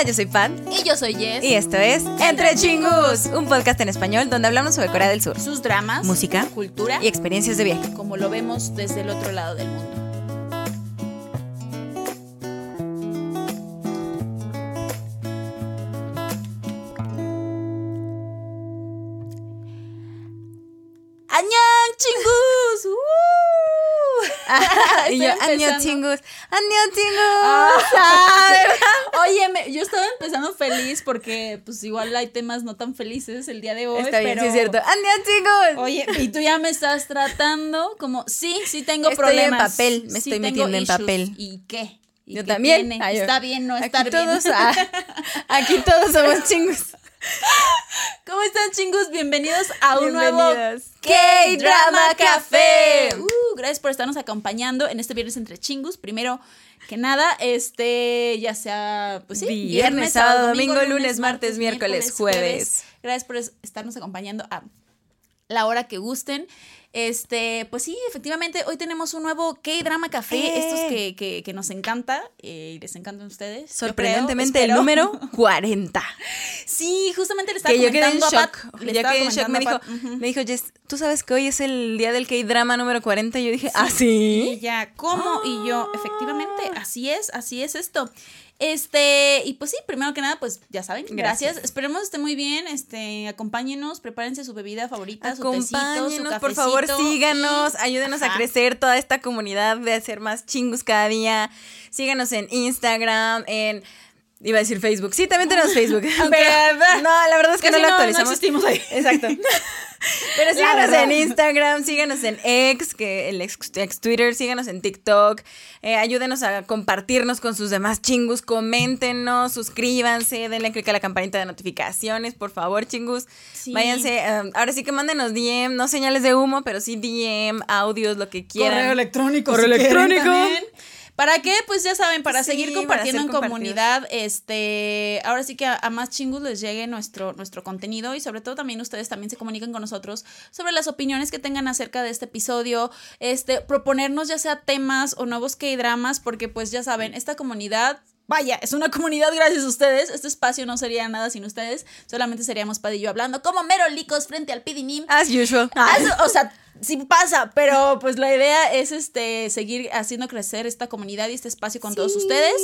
Hola, yo soy Pat. Y yo soy Jess. Y esto es Entre Chingus, un podcast en español donde hablamos sobre Corea del Sur, sus dramas, música, cultura y experiencias de viaje. como lo vemos desde el otro lado del mundo. ¡Añón, chingus! ¡Uh! y yo, empezando. Chingus, Annyeong Chingus. Ah, Oye, me- yo estaba empezando feliz porque pues igual hay temas no tan felices el día de hoy. Está bien, pero... sí es cierto. Annyeong Chingus. Oye, y tú ya me estás tratando como, sí, sí tengo Estoy en problemas. papel, me sí estoy metiendo en papel. ¿Y qué? ¿Y Yo qué también. Ay, Está bien no aquí estar todos, bien. ah, aquí todos somos chingus. ¿Cómo están, chingos? Bienvenidos a un nuevo. K-Drama Café. Uh, gracias por estarnos acompañando en este viernes entre chingus. Primero que nada, este, ya sea, pues sí, Viernes, sábado, domingo, lunes, martes, miércoles, jueves. Gracias por es- estarnos acompañando a la hora que gusten. Este, pues sí, efectivamente, hoy tenemos un nuevo K-Drama Café, ¡Eh! estos que, que, que nos encanta eh, y les encantan a ustedes. creo, Sorprendentemente, el número 40. Sí, justamente le estaba que yo quedé en comentando a shock. Pat, le Yo quedé en shock. Me dijo, comentando me dijo, Jess, ¿tú sabes que hoy es el día del K-drama número 40? Y yo dije, ¿ah, Y sí? ella, ¿cómo? Y yo, efectivamente, así es, así es esto. Este, y pues sí, primero que nada, pues ya saben, gracias. Gracias. Esperemos esté muy bien. Este, acompáñenos, prepárense su bebida favorita, su tecito, su Acompáñenos, por favor, síganos, ayúdenos a crecer toda esta comunidad de hacer más chingus cada día. Síganos en Instagram, en... Iba a decir Facebook. Sí, también tenemos Facebook. Aunque, Pero- no, la verdad es que no lo no- no actualizamos. existimos ahí. Exacto. Pero síganos en Instagram, síganos en X, que el ex, ex Twitter, síganos en TikTok, eh, ayúdenos a compartirnos con sus demás chingus, coméntenos, suscríbanse, denle click a la campanita de notificaciones, por favor, chingus. Sí. Váyanse, um, ahora sí que mándenos DM, no señales de humo, pero sí DM, audios, lo que quieran. Correo electrónico. Correo si electrónico. ¿Para qué? Pues ya saben, para Sí, seguir compartiendo en comunidad, este, ahora sí que a, a más chingus les llegue nuestro, nuestro contenido y sobre todo también ustedes también se comuniquen con nosotros sobre las opiniones que tengan acerca de este episodio, este, proponernos ya sea temas o nuevos K-dramas, porque pues ya saben, esta comunidad Vaya, es una comunidad gracias a ustedes. Este espacio no sería nada sin ustedes. Solamente seríamos Pad y yo hablando como merolicos frente al pidinim. As usual. Ah, o sea, sí pasa, pero pues la idea es este seguir haciendo crecer esta comunidad y este espacio con todos ustedes.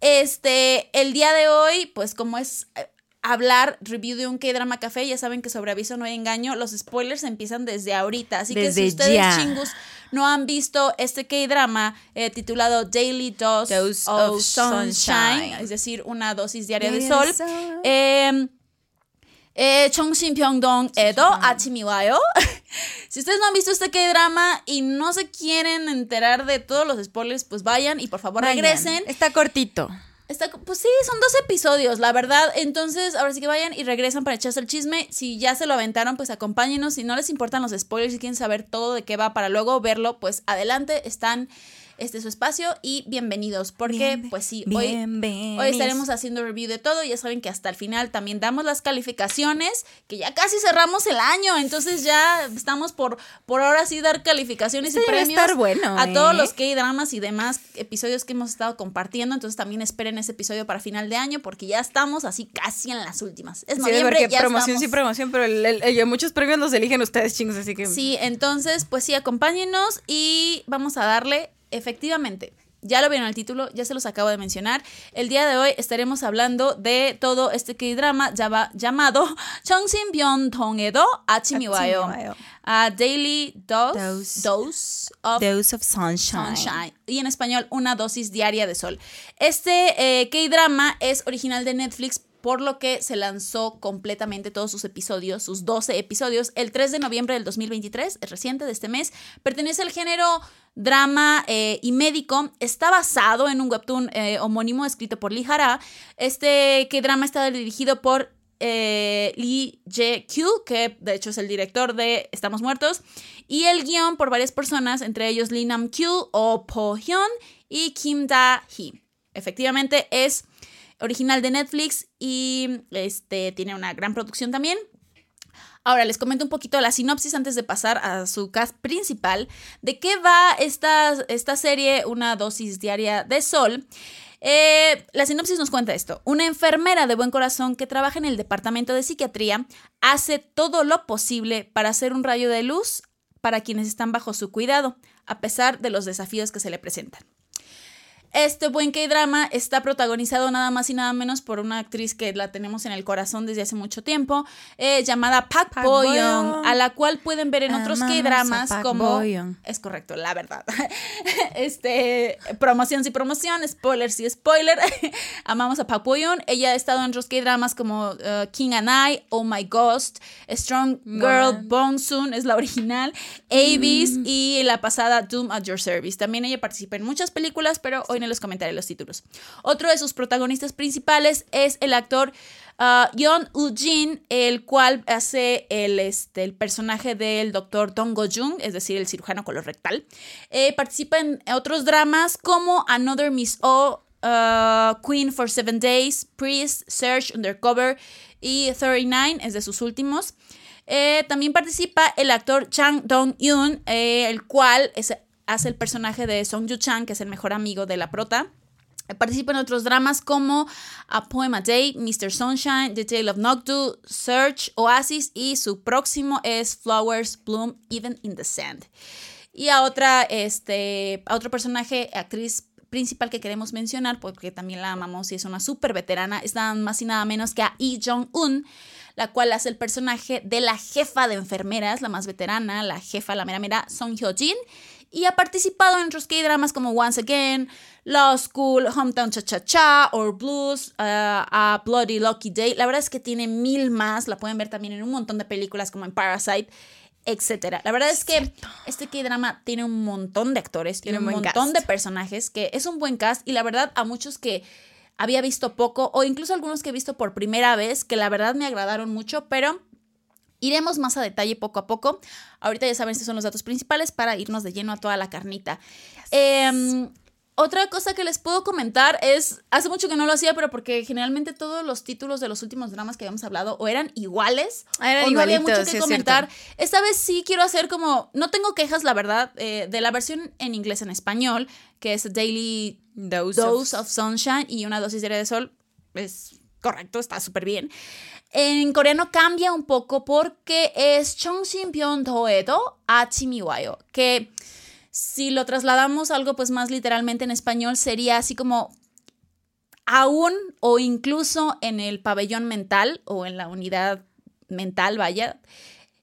Este, el día de hoy, pues como es eh, hablar review de un K-drama café, ya saben que sobre aviso no hay engaño, los spoilers empiezan desde ahorita, así que Desde si ustedes ya. chingus no han visto este K-drama eh, titulado Daily Dose, of, sunshine, es decir, una dosis diaria de sol. Em, eh, Chongxin-Pyeongdong Edo Achimiwayo. si ustedes no han visto este K-drama y no se quieren enterar de todos los spoilers, pues vayan y por favor regresen. Está cortito. Está, pues sí, son dos episodios, la verdad. Entonces, ahora sí que vayan y regresan para echarse el chisme. Si ya se lo aventaron, pues acompáñenos. Si no les importan los spoilers y quieren saber todo de qué va para luego verlo, pues adelante, están este es su espacio y bienvenidos. Porque, Bien- pues sí, hoy, hoy estaremos haciendo review de todo. Ya saben que hasta el final también damos las calificaciones, que ya casi cerramos el año. Entonces ya estamos por, por ahora sí dar calificaciones Este y premios estar bueno, a todos ¿eh? los K-dramas y demás episodios que hemos estado compartiendo. Entonces también esperen ese episodio para final de año porque ya estamos así casi en las últimas. Es Sí, noviembre, porque ya promoción estamos. sí, promoción, pero el- el- el- muchos premios los eligen ustedes, chingos, así que... Sí, entonces pues sí, acompáñenos y vamos a darle efectivamente, ya lo vieron el título, ya se los acabo de mencionar. El día de hoy estaremos hablando de todo este K-drama llamado Chongsin Byon Tong-edo Achimiwayo. A daily dose, dose, of, dose of sunshine. sunshine. Y en español, una dosis diaria de sol. Este eh, K-drama es original de Netflix, por lo que se lanzó completamente todos sus episodios, sus 12 episodios, el 3 de noviembre del 2023, es reciente de este mes. Pertenece al género drama eh, y médico. Está basado en un webtoon eh, homónimo escrito por Lee Hara. Este K-drama está dirigido por eh, Lee Jae-kyu, que de hecho es el director de Estamos Muertos, y el guion por varias personas, entre ellos Lee Nam-kyu o Po Hyun y Kim Da-hee. Efectivamente es original de Netflix y este, tiene una gran producción también. Ahora les comento un poquito la sinopsis antes de pasar a su cast principal. ¿De qué va esta, esta serie, Una dosis diaria de sol? Eh, la sinopsis nos cuenta esto. Una enfermera de buen corazón que trabaja en el departamento de psiquiatría hace todo lo posible para hacer un rayo de luz para quienes están bajo su cuidado, a pesar de los desafíos que se le presentan. Este buen K-drama está protagonizado nada más y nada menos por una actriz que la tenemos en el corazón desde hace mucho tiempo, eh, llamada Park, Park Bo-young. a la cual pueden ver en otros K-dramas como... Bo-young. Es correcto, la verdad. este, promoción sí promoción, spoiler sí spoiler. Amamos a Park Bo-young. Ella ha estado en otros K-dramas como uh, King and I, Oh My Ghost, Strong Girl, Woman. Bong Soon es la original, Avis Mm. y la pasada Doom at Your Service. También ella participa en muchas películas, pero hoy no les comentaré los títulos. Otro de sus protagonistas principales es el actor uh, Yeon Woo-jin, el cual hace el, este, el personaje del doctor Dong Go-jung, es decir, el cirujano colorectal. Eh, participa en otros dramas como Another Miss O, uh, Queen for Seven Days, Priest, Search, Undercover y 39 es de sus últimos. Eh, también participa el actor Chang Dong-yoon, eh, el cual es- hace el personaje de Song Yu-chang, que es el mejor amigo de la prota. Participa en otros dramas como A Poem a Day, Mr. Sunshine, The Tale of Noctu, Search, Oasis y su próximo es Flowers Bloom Even in the Sand. Y a otra, este, otro personaje, actriz principal que queremos mencionar, porque también la amamos y es una súper veterana, es nada más y nada menos que a Lee Jong-un, la cual hace el personaje de la jefa de enfermeras, la más veterana, la jefa, la mera mera, Song Hyo-jin, y ha participado en otros K-dramas como Once Again, Law School, Hometown Cha Cha Cha, or Blues, uh, a Bloody Lucky Day. La verdad es que tiene mil más, la pueden ver también en un montón de películas como en Parasite, etcétera. La verdad es que este K-drama tiene un montón de actores, tiene, Tiene un montón cast. de personajes, que es un buen cast y la verdad a muchos que había visto poco o incluso algunos que he visto por primera vez que la verdad me agradaron mucho, pero iremos más a detalle poco a poco. Ahorita ya saben, estos son los datos principales para irnos de lleno a toda la carnita. Em, otra cosa que les puedo comentar es, hace mucho que no lo hacía, pero porque generalmente todos los títulos de los últimos dramas que habíamos hablado o eran iguales Ah, eran o no había mucho que sí, comentar. Esta vez sí quiero hacer como, no tengo quejas, la verdad, eh, de la versión en inglés en español, que es Daily Dose, Dose of- of Sunshine y una dosis diaria de sol. Es correcto, está súper bien. En coreano cambia un poco porque es Chongshin Doedo Achimi Wayo, que si lo trasladamos a algo pues más literalmente en español sería así como aún o incluso en el pabellón mental o en la unidad mental, vaya,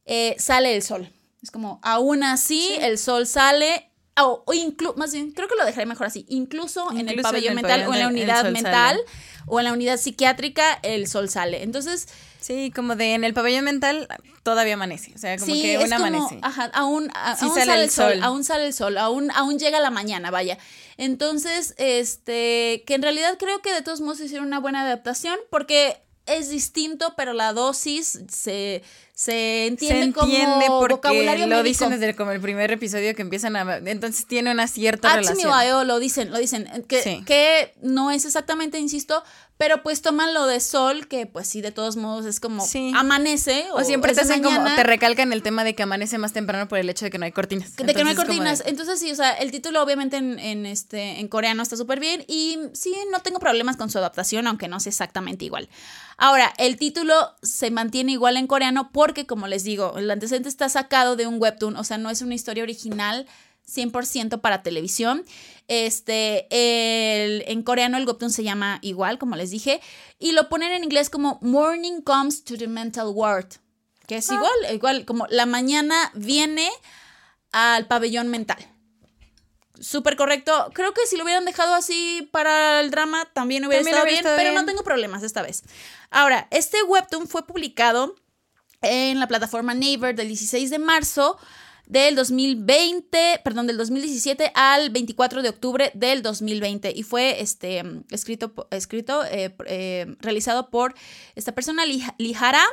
eh, sale el sol. Es como, aún así, Sí. el sol sale, o, o inclu- más bien, creo que lo dejaré mejor así, incluso, en el en pabellón el mental o en la unidad mental sale. o en la unidad psiquiátrica, el sol sale. Entonces, Sí, como de en el pabellón mental todavía amanece. O sea, como sí, que como, amanece. ajá, aún, a- Sí aún sale el sol, sol. aún sale el sol, aún, aún llega la mañana, vaya. Entonces, este, que en realidad creo que de todos modos hicieron una buena adaptación porque es distinto, pero la dosis se, se entiende, se entiende como porque vocabulario lo médico. dicen desde como el primer episodio que empiezan a... Entonces tiene una cierta Atsumi relación. Wayo lo dicen, lo dicen, que, Sí. que no es exactamente, insisto, pero pues toman lo de sol, que pues sí, de todos modos es como Sí. amanece. O siempre te hacen como, te recalcan el tema de que amanece más temprano por el hecho de que no hay cortinas. de que no hay Entonces, de- cortinas. Entonces, sí, o sea, el título obviamente en, en, este, en coreano está súper bien y sí, no tengo problemas con su adaptación, aunque no sea exactamente igual. Ahora, el título se mantiene igual en coreano porque, como les digo, el antecedente está sacado de un webtoon, o sea, no es una historia original 100% para televisión. Este, el- en coreano el webtoon se llama igual, como les dije, y lo ponen en inglés como Morning Comes to the Mental Ward, que es igual, igual como la mañana viene al pabellón mental. Súper correcto. Creo que si lo hubieran dejado así para el drama también hubiera También estado hubiera bien, estado pero bien. no tengo problemas esta vez. Ahora, este webtoon fue publicado en la plataforma Naver del 16 de marzo del 2020, perdón, del 2017 al 24 de octubre del 2020 y fue este escrito escrito eh, eh, realizado por esta persona Lij- Lijara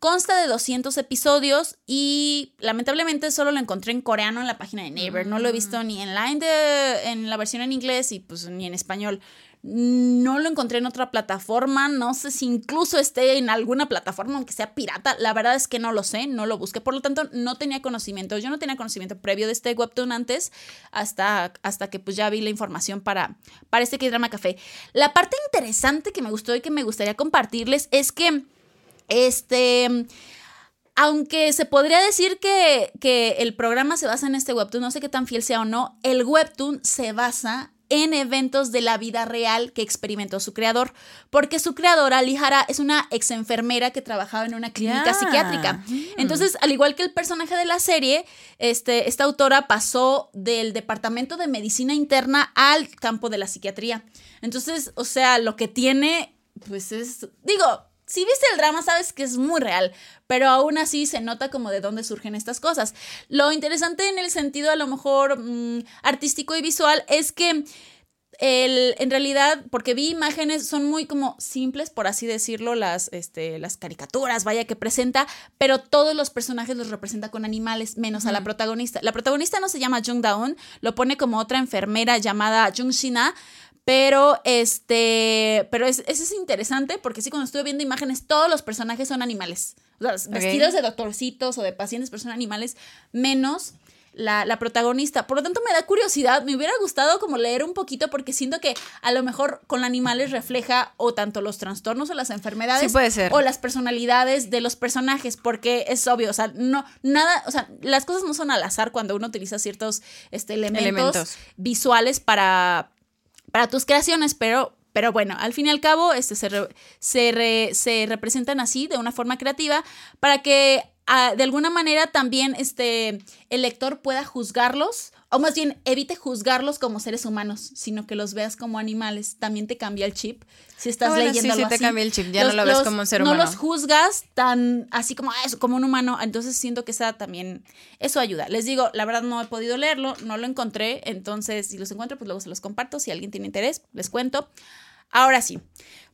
Consta de 200 episodios y lamentablemente solo lo encontré en coreano en la página de Naver. No lo he visto ni en la, en, de- en la versión en inglés y pues ni en español. No lo encontré en otra plataforma, no sé si incluso esté en alguna plataforma, aunque sea pirata, la verdad es que no lo sé, no lo busqué, por lo tanto no tenía conocimiento, yo no tenía conocimiento previo de este webtoon antes, hasta, hasta que pues ya vi la información para, para este K-Drama Café. La parte interesante que me gustó y que me gustaría compartirles es que, este aunque se podría decir que, que, el programa se basa en este webtoon, no sé qué tan fiel sea o no, el webtoon se basa en eventos de la vida real que experimentó su creador, porque su creadora, Lihara, es una ex enfermera que trabajaba en una clínica psiquiátrica. Mm. Entonces, al igual que el personaje de la serie, este, esta autora pasó del departamento de medicina interna al campo de la psiquiatría. Entonces, o sea, lo que tiene, pues es, digo, si viste el drama sabes que es muy real, pero aún así se nota como de dónde surgen estas cosas. Lo interesante en el sentido a lo mejor mm, artístico y visual es que el, en realidad, porque vi imágenes, son muy como simples, por así decirlo, las, este, las caricaturas, vaya que presenta, pero todos los personajes los representa con animales, menos a la protagonista. La protagonista no se llama Jung Daon, lo pone como otra enfermera llamada Jung Shina, pero este, pero es, eso es interesante porque sí, cuando estuve viendo imágenes, todos los personajes son animales. O sea, vestidos de doctorcitos o de pacientes, pero son animales, menos la, la, protagonista. Por lo tanto, me da curiosidad, me hubiera gustado como leer un poquito porque siento que a lo mejor con animales refleja o tanto los trastornos o las enfermedades o las personalidades de los personajes, porque es obvio, o sea, no, nada, o sea, las cosas no son al azar cuando uno utiliza ciertos este, elementos. visuales para para tus creaciones, pero, pero bueno, al fin y al cabo este, se, se, se representan así de una forma creativa para que ah, de alguna manera también este, el lector pueda juzgarlos, o más bien evite juzgarlos como seres humanos, sino que los veas como animales. También te cambia el chip si estás ah, leyendo sí, sí, te cambia el chip, ya no lo ves como un ser humano. No los juzgas tan así como, ah, como un humano, entonces siento que esa también, eso ayuda. Les digo, la verdad no he podido leerlo, no lo encontré, entonces si los encuentro, pues luego se los comparto, si alguien tiene interés, les cuento. Ahora sí,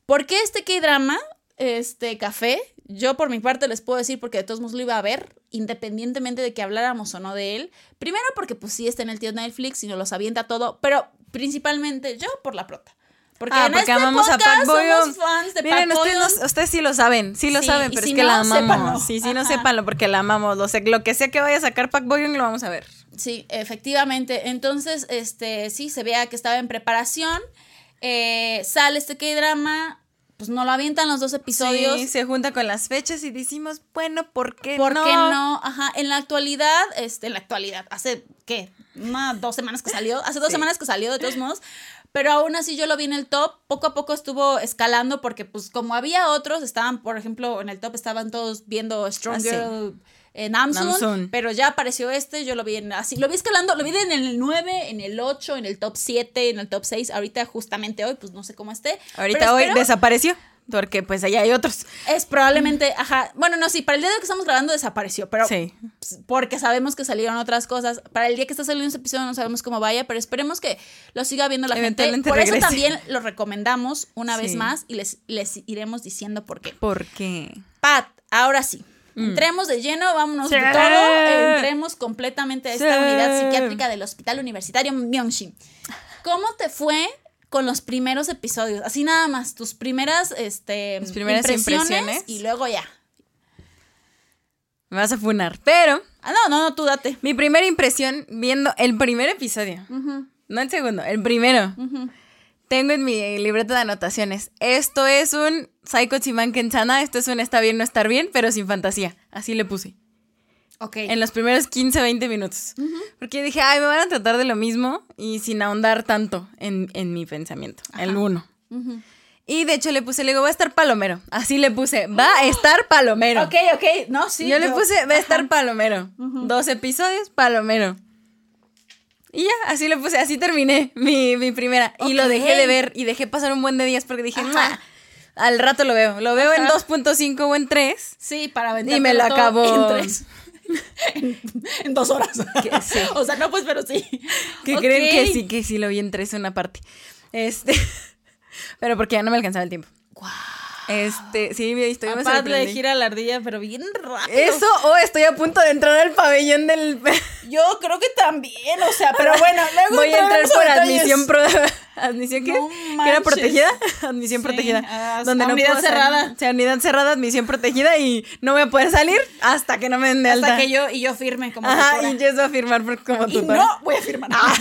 ¿por qué este K-drama, este café? Yo por mi parte les puedo decir porque de todos modos lo iba a ver, independientemente de que habláramos o no de él. Primero porque pues sí está en el tío Netflix y nos los avienta todo, pero principalmente yo por la prota. Porque, ah, en porque este amamos a fans de Miren, ustedes, ustedes, sí lo saben, sí lo saben, pero es que la amamos. Sí, sí, no sépanlo porque la amamos. Lo, sé, lo que sea que vaya a sacar Pac Boyong lo vamos a ver. Sí, efectivamente. Entonces, este, sí, se vea que estaba en preparación. Eh, sale este K-drama, pues no lo avientan los dos episodios. Sí, se junta con las fechas y decimos, bueno, ¿por qué ¿Por no? ¿Por qué no? Ajá, en la actualidad, este, en la actualidad, hace, ¿qué? Una, dos semanas que salió, hace dos semanas que salió, de todos modos, pero aún así yo lo vi en el top, poco a poco estuvo escalando porque pues como había otros, estaban, por ejemplo, en el top estaban todos viendo ah, en Namsoon, pero ya apareció este, yo lo vi en, así, lo vi escalando, lo vi en el 9, en el 8, en el top 7, en el top 6, ahorita justamente hoy, pues no sé cómo esté. Ahorita hoy desapareció. Porque pues allá hay otros. Es probablemente, ajá. Bueno, no, sí, para el día de que estamos grabando desapareció, pero. Sí. Pues, porque sabemos que salieron otras cosas. Para el día que está saliendo este episodio no sabemos cómo vaya, pero esperemos que lo siga viendo la gente. Por eso también lo recomendamos una vez más y les, les iremos diciendo por qué. ¿Por qué? Pat, ahora sí. Mm. Entremos de lleno, vámonos de todo, entremos completamente a esta unidad psiquiátrica del Hospital Universitario Myeongshi. ¿Cómo te fue con los primeros episodios. Así nada más, tus primeras, este, primeras impresiones, y luego ya. Me vas a funar, pero... Ah, no, no, no, tú date. Mi primera impresión viendo el primer episodio. No el segundo, el primero. Tengo en mi libreta de anotaciones. Esto es un Psycho Chiman Kenchana. Esto es un está bien, no estar bien, pero sin fantasía. Así le puse. En los primeros 15, 20 minutos. Porque dije, ay, me van a tratar de lo mismo y sin ahondar tanto en, mi pensamiento. El uno. Y de hecho le puse, le digo, va a estar palomero. Así le puse, va a estar palomero. Ok, ok, no, sí. Yo, le puse, va a estar palomero. Dos episodios, palomero. Y ya, así le puse, así terminé mi, primera. Y lo dejé de ver y dejé pasar un buen de días porque dije, al rato lo veo. Lo veo en 2.5 o en 3. Sí, para vender. Y me lo acabó. En 3. en, dos horas. O sea, no, pues, pero sí. Que creen que sí, que sí lo vi en tres una parte. Este. pero porque ya no me alcanzaba el tiempo. Este, sí, estoy Aparte de gira la ardilla, pero bien rápido. Eso, o estoy a punto de entrar al pabellón del. Yo creo que también, o sea, pero bueno, luego voy a entrar por admisión pro. ¿Admisión qué? No que era protegida, admisión Sí, protegida. ah, donde no puedo cerrada. Unidad cerrada, admisión protegida y no voy a poder salir hasta que no me den de Hasta que yo, y yo firme como Ajá, tutora. y yo voy a firmar como Y no voy a firmar. Ah,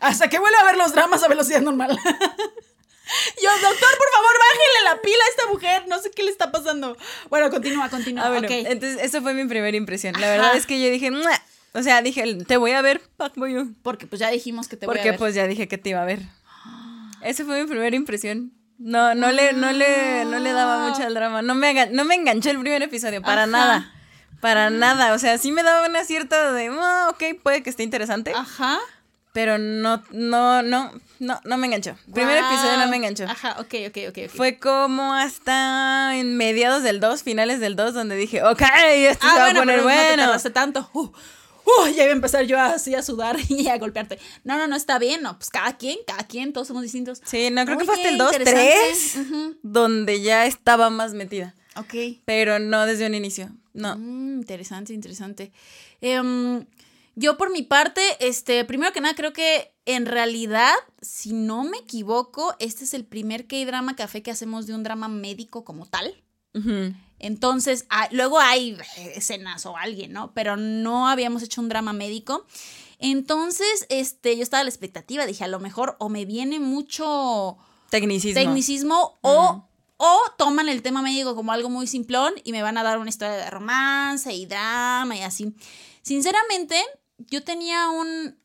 hasta que vuelva a ver los dramas a velocidad normal. Yo, doctor, por favor, bájele la pila a esta mujer. No sé qué le está pasando. Bueno, continúa, continúa. Ah, bueno, entonces eso fue mi primera impresión. La Ajá. verdad es que yo dije, o sea, dije, te voy a ver. Porque pues ya dijimos que te voy a Porque ver. pues ya dije que te iba a ver. Esa fue mi primera impresión. No, no le, no le, no le daba mucho al drama. No me, no me enganchó el primer episodio, para Ajá. nada. Para nada. O sea, sí me daba una cierta de, "Ah, ok, puede que esté interesante. Ajá. Pero no, no, no, no, no me enganchó. Primer Guau. episodio no me enganchó. Ajá, ok, ok, ok. Fue como hasta en mediados del 2, finales del 2, donde dije, ok, esto Ah, se va bueno, a poner pero no te bueno. tanto. Uh, uh, ya iba a empezar yo así a sudar y a golpearte. No, no, no, está bien. No, pues cada quien, cada quien, todos somos distintos. Sí, no, creo que fue hasta el 2, interesante. 3, Ujú. donde ya estaba más metida. Ok. Pero no desde un inicio. No. Mm, interesante, interesante. Em, yo por mi parte, este, primero que nada, creo que en realidad, si no me equivoco, este es el primer K-drama café que hacemos de un drama médico como tal. Entonces, ah, luego hay escenas o alguien, ¿no? Pero no habíamos hecho un drama médico. Entonces, este, yo estaba a la expectativa, dije, a lo mejor o me viene mucho Tecnicismo. tecnicismo o, o toman el tema médico como algo muy simplón y me van a dar una historia de romance y drama y así. Sinceramente, yo tenía un,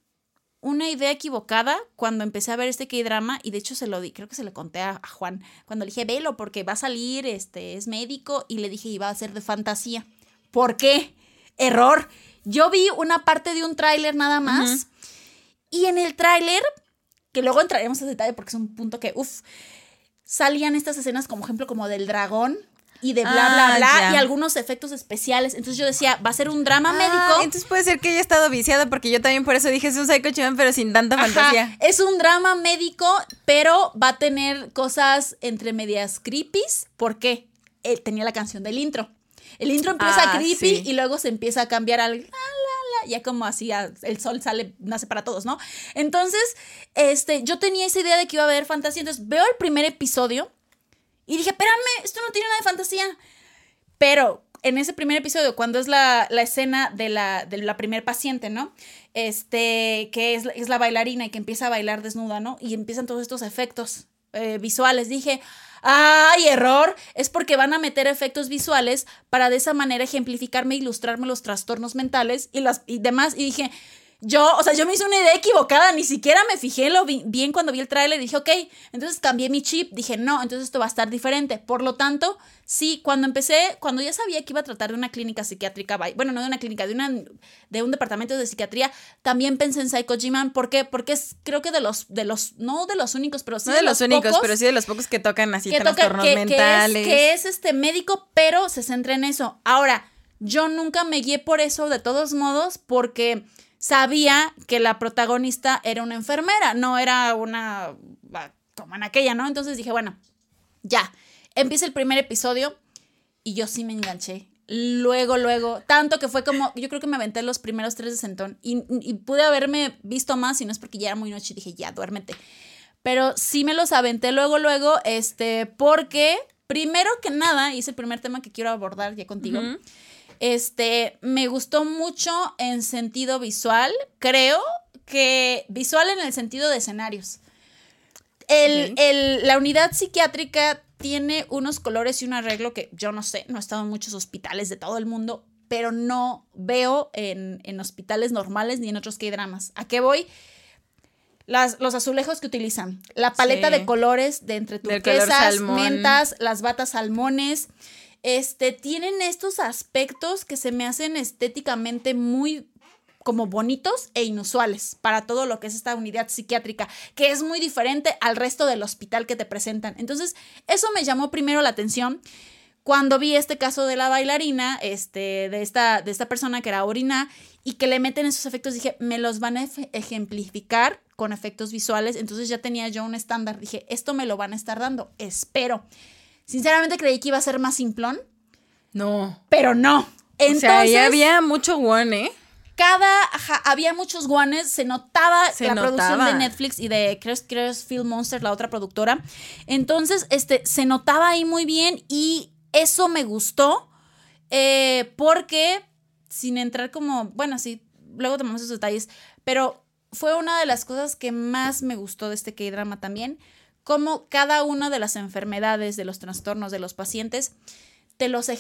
una idea equivocada cuando empecé a ver este K-drama y de hecho se lo di, creo que se lo conté a, a Juan cuando le dije, velo porque va a salir, este, es médico y le dije iba a ser de fantasía. ¿Por qué? Error. Yo vi una parte de un tráiler nada más y en el tráiler, que luego entraremos a detalle porque es un punto que, uff, salían estas escenas como ejemplo como del dragón y de bla, bla, Ah, bla, ya. y algunos efectos especiales. Entonces yo decía, va a ser un drama Ah, médico. Entonces puede ser que haya estado viciada porque yo también por eso dije es un Psycho Chiman pero sin tanta Ajá, fantasía. es un drama médico, pero va a tener cosas entre medias creepies. ¿Por qué? Él tenía la canción del intro. El intro empieza Ah, creepy sí. y luego se empieza a cambiar al la, la, la, ya como así a- el sol sale, nace para todos, ¿no? Entonces, este, yo tenía esa idea de que iba a haber fantasía. Entonces veo el primer episodio y dije, espérame, esto no tiene nada de fantasía. Pero en ese primer episodio, cuando es la, la escena de la, de la primer paciente, ¿no? Este, que es, es la bailarina y que empieza a bailar desnuda, ¿no? Y empiezan todos estos efectos eh, visuales. Dije, ¡ay, error! Es porque van a meter efectos visuales para de esa manera ejemplificarme, ilustrarme los trastornos mentales y, las, y demás. Y dije, yo, o sea, yo me hice una idea equivocada, ni siquiera me fijé lo vi- bien cuando vi el tráiler, dije, ok, entonces cambié mi chip, dije, no, entonces esto va a estar diferente. Por lo tanto, sí, cuando empecé, cuando ya sabía que iba a tratar de una clínica psiquiátrica, bueno, no de una clínica, de, una, de un departamento de psiquiatría, también pensé en Psycho G-Man, ¿por qué? Porque es, creo que de los, de los, no de los únicos, pero sí No de los únicos, pocos pero sí de los pocos que tocan así que toca- trastornos que- que es- mentales. Que es, este médico, pero se centra en eso. Ahora, yo nunca me guié por eso de todos modos, porque sabía que la protagonista era una enfermera, no era una ah, como en aquella, ¿no? Entonces dije, bueno, ya. Empieza el primer episodio y yo sí me enganché. Luego, luego, tanto que fue como, yo creo que me aventé los primeros tres de sentón y, pude haberme visto más, y no es porque ya era muy noche y dije, ya, duérmete. Pero sí me los aventé luego, luego, este, porque primero que nada, y es el primer tema que quiero abordar ya contigo. Este, me gustó mucho en sentido visual, creo que visual en el sentido de escenarios. El, el- la unidad psiquiátrica tiene unos colores y un arreglo que yo no sé, no he estado en muchos hospitales de todo el mundo, pero no veo en, en hospitales normales ni en otros que dramas. ¿A qué voy? Las, los azulejos que utilizan, la paleta Sí. de colores de entre turquesas, mentas, las batas salmones, este, tienen estos aspectos que se me hacen estéticamente muy como bonitos e inusuales para todo lo que es esta unidad psiquiátrica, que es muy diferente al resto del hospital que te presentan. Entonces, eso me llamó primero la atención cuando vi este caso de la bailarina, este, de esta, de esta persona que era Orina, y que le meten esos efectos, dije, me los van a ejemplificar con efectos visuales, entonces ya tenía yo un estándar, dije, esto me lo van a estar dando, espero. Sinceramente creí que iba a ser más simplón, No. pero no. Entonces, o sea, ya había mucho one, ¿eh? cada, ajá, había muchos guanes, se notaba Se la producción de Netflix y de creo es Film Monster, la otra productora. Entonces, este, se notaba ahí muy bien y eso me gustó eh, porque, sin entrar como, bueno, sí, luego tomamos esos detalles, pero fue una de las cosas que más me gustó de este K-drama también, como cada una de las enfermedades, de los trastornos de los pacientes, te los,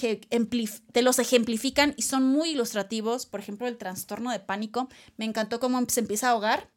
te los ejemplifican y son muy ilustrativos. Por ejemplo, el trastorno de pánico. Me encantó cómo se empieza a ahogar.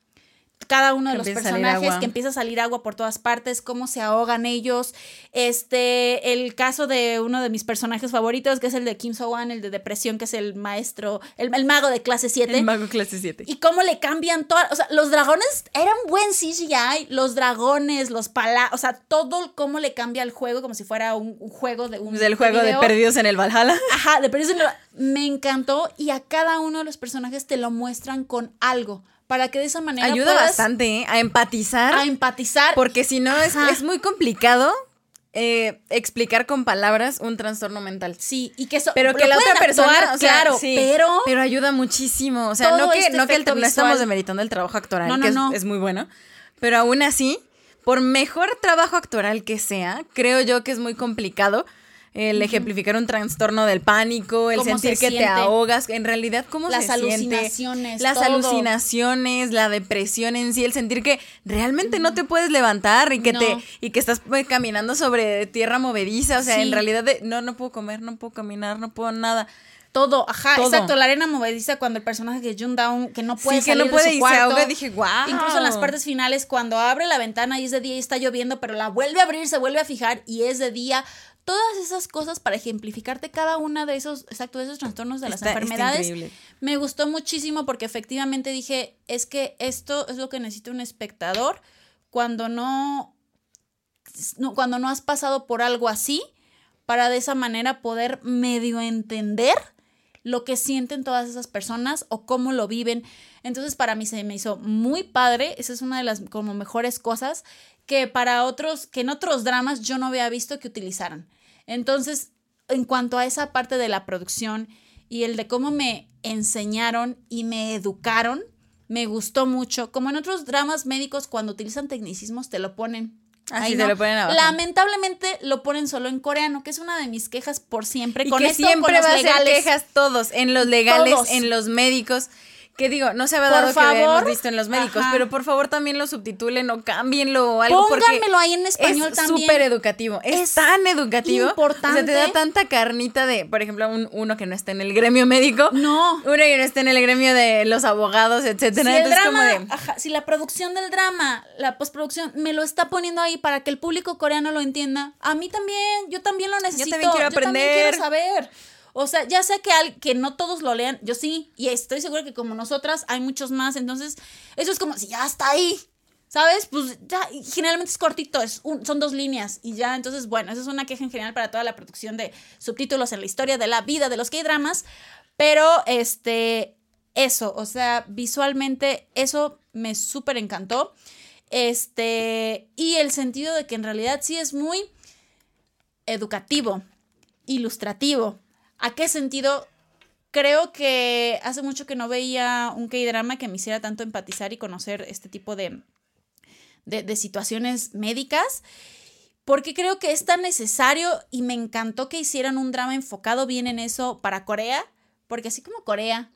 Cada uno de los personajes, que empieza a salir agua por todas partes, cómo se ahogan ellos. Este, el caso de uno de mis personajes favoritos, que es el de Kim So-wan, el de depresión, que es el maestro, el, el mago de clase 7. El mago clase 7. Y cómo le cambian todas. O sea, los dragones eran buen CGI. Los dragones, los pala. O sea, todo cómo le cambia el juego como si fuera un, un juego de un. Del juego de. Perdidos en el Valhalla. Ajá, de perdidos en el- Me encantó. Y a cada uno de los personajes te lo muestran con algo. Para que de esa manera. Ayuda puedas bastante ¿eh? a empatizar. A empatizar. Porque si no, es, es muy complicado eh, explicar con palabras un trastorno mental. Sí, y que eso. Pero que la otra persona, actuar, o sea, claro, sí, pero. pero ayuda muchísimo. O sea, no que, este no, que el- no estamos demeritando el trabajo actoral, No, no, que es, no. es muy bueno. Pero aún así, por mejor trabajo actoral que sea, creo yo que es muy complicado el ejemplificar un trastorno del pánico, el sentir se que te ahogas, en realidad cómo Las se siente, alucinaciones, las todo. alucinaciones, la depresión en sí, el sentir que realmente no te puedes levantar y que No. te y que estás pues, caminando sobre tierra movediza, o sea, Sí. en realidad de, no no puedo comer, no puedo caminar, no puedo nada. Todo, ajá, Todo. exacto. La arena movediza cuando el personaje de Jun Down, que no puede Sí, que no puede de su se ahoga, dije, "Guau". Incluso en las partes finales, cuando abre la ventana y es de día y está lloviendo, pero la vuelve a abrir, se vuelve a fijar y es de día. Todas esas cosas para ejemplificarte cada una de esos, exacto, de esos trastornos de las Está- enfermedades. Me gustó muchísimo porque efectivamente dije, es que esto es lo que necesita un espectador cuando no, no- cuando no has pasado por algo así, para de esa manera poder medio entender lo que sienten todas esas personas o cómo lo viven. Entonces para mí se me hizo muy padre, esa es una de las como mejores cosas que para otros, que en otros dramas yo no había visto que utilizaran. Entonces, en cuanto a esa parte de la producción y el de cómo me enseñaron y me educaron, me gustó mucho. Como en otros dramas médicos, cuando utilizan tecnicismos, te lo ponen. Ah, ahí, sí, te ¿no? lo ponen abajo. Lamentablemente lo ponen solo en coreano, que es una de mis quejas por siempre. Y con que esto, siempre con los va a ser quejas todos, en los legales, Todos. en los médicos. Que digo, no se había Por dado que favor. habíamos visto en los médicos, Ajá. pero por favor también lo subtitulen o cámbienlo o algo Pónganmelo ahí en español es también. súper educativo, es, Es tan educativo, importante. o sea, te da tanta carnita de, por ejemplo, un, uno que no está en el gremio médico, No. uno que no está en el gremio de los abogados, etcétera, Si el entonces drama, como de ajá, si la producción del drama, la postproducción, me lo está poniendo ahí para que el público coreano lo entienda, a mí también, yo también lo necesito. también quiero aprender. quiero saber. O sea, ya sé que, al, que no todos lo lean, yo sí, y estoy segura que como nosotras hay muchos más, entonces eso es como si ya está ahí, ¿sabes? Pues ya, generalmente es cortito, es son dos líneas y ya, entonces bueno, esa es una queja en general para toda la producción de subtítulos en la historia de la vida de los K-dramas, pero este, eso, o sea, visualmente eso me súper encantó. Este, y el sentido de que en realidad sí es muy educativo, ilustrativo. ¿A qué sentido? Creo que hace mucho que no veía un K-drama que me hiciera tanto empatizar y conocer este tipo de, de, de situaciones médicas. Porque creo que es tan necesario y me encantó que hicieran un drama enfocado bien en eso para Corea. Porque así como Corea,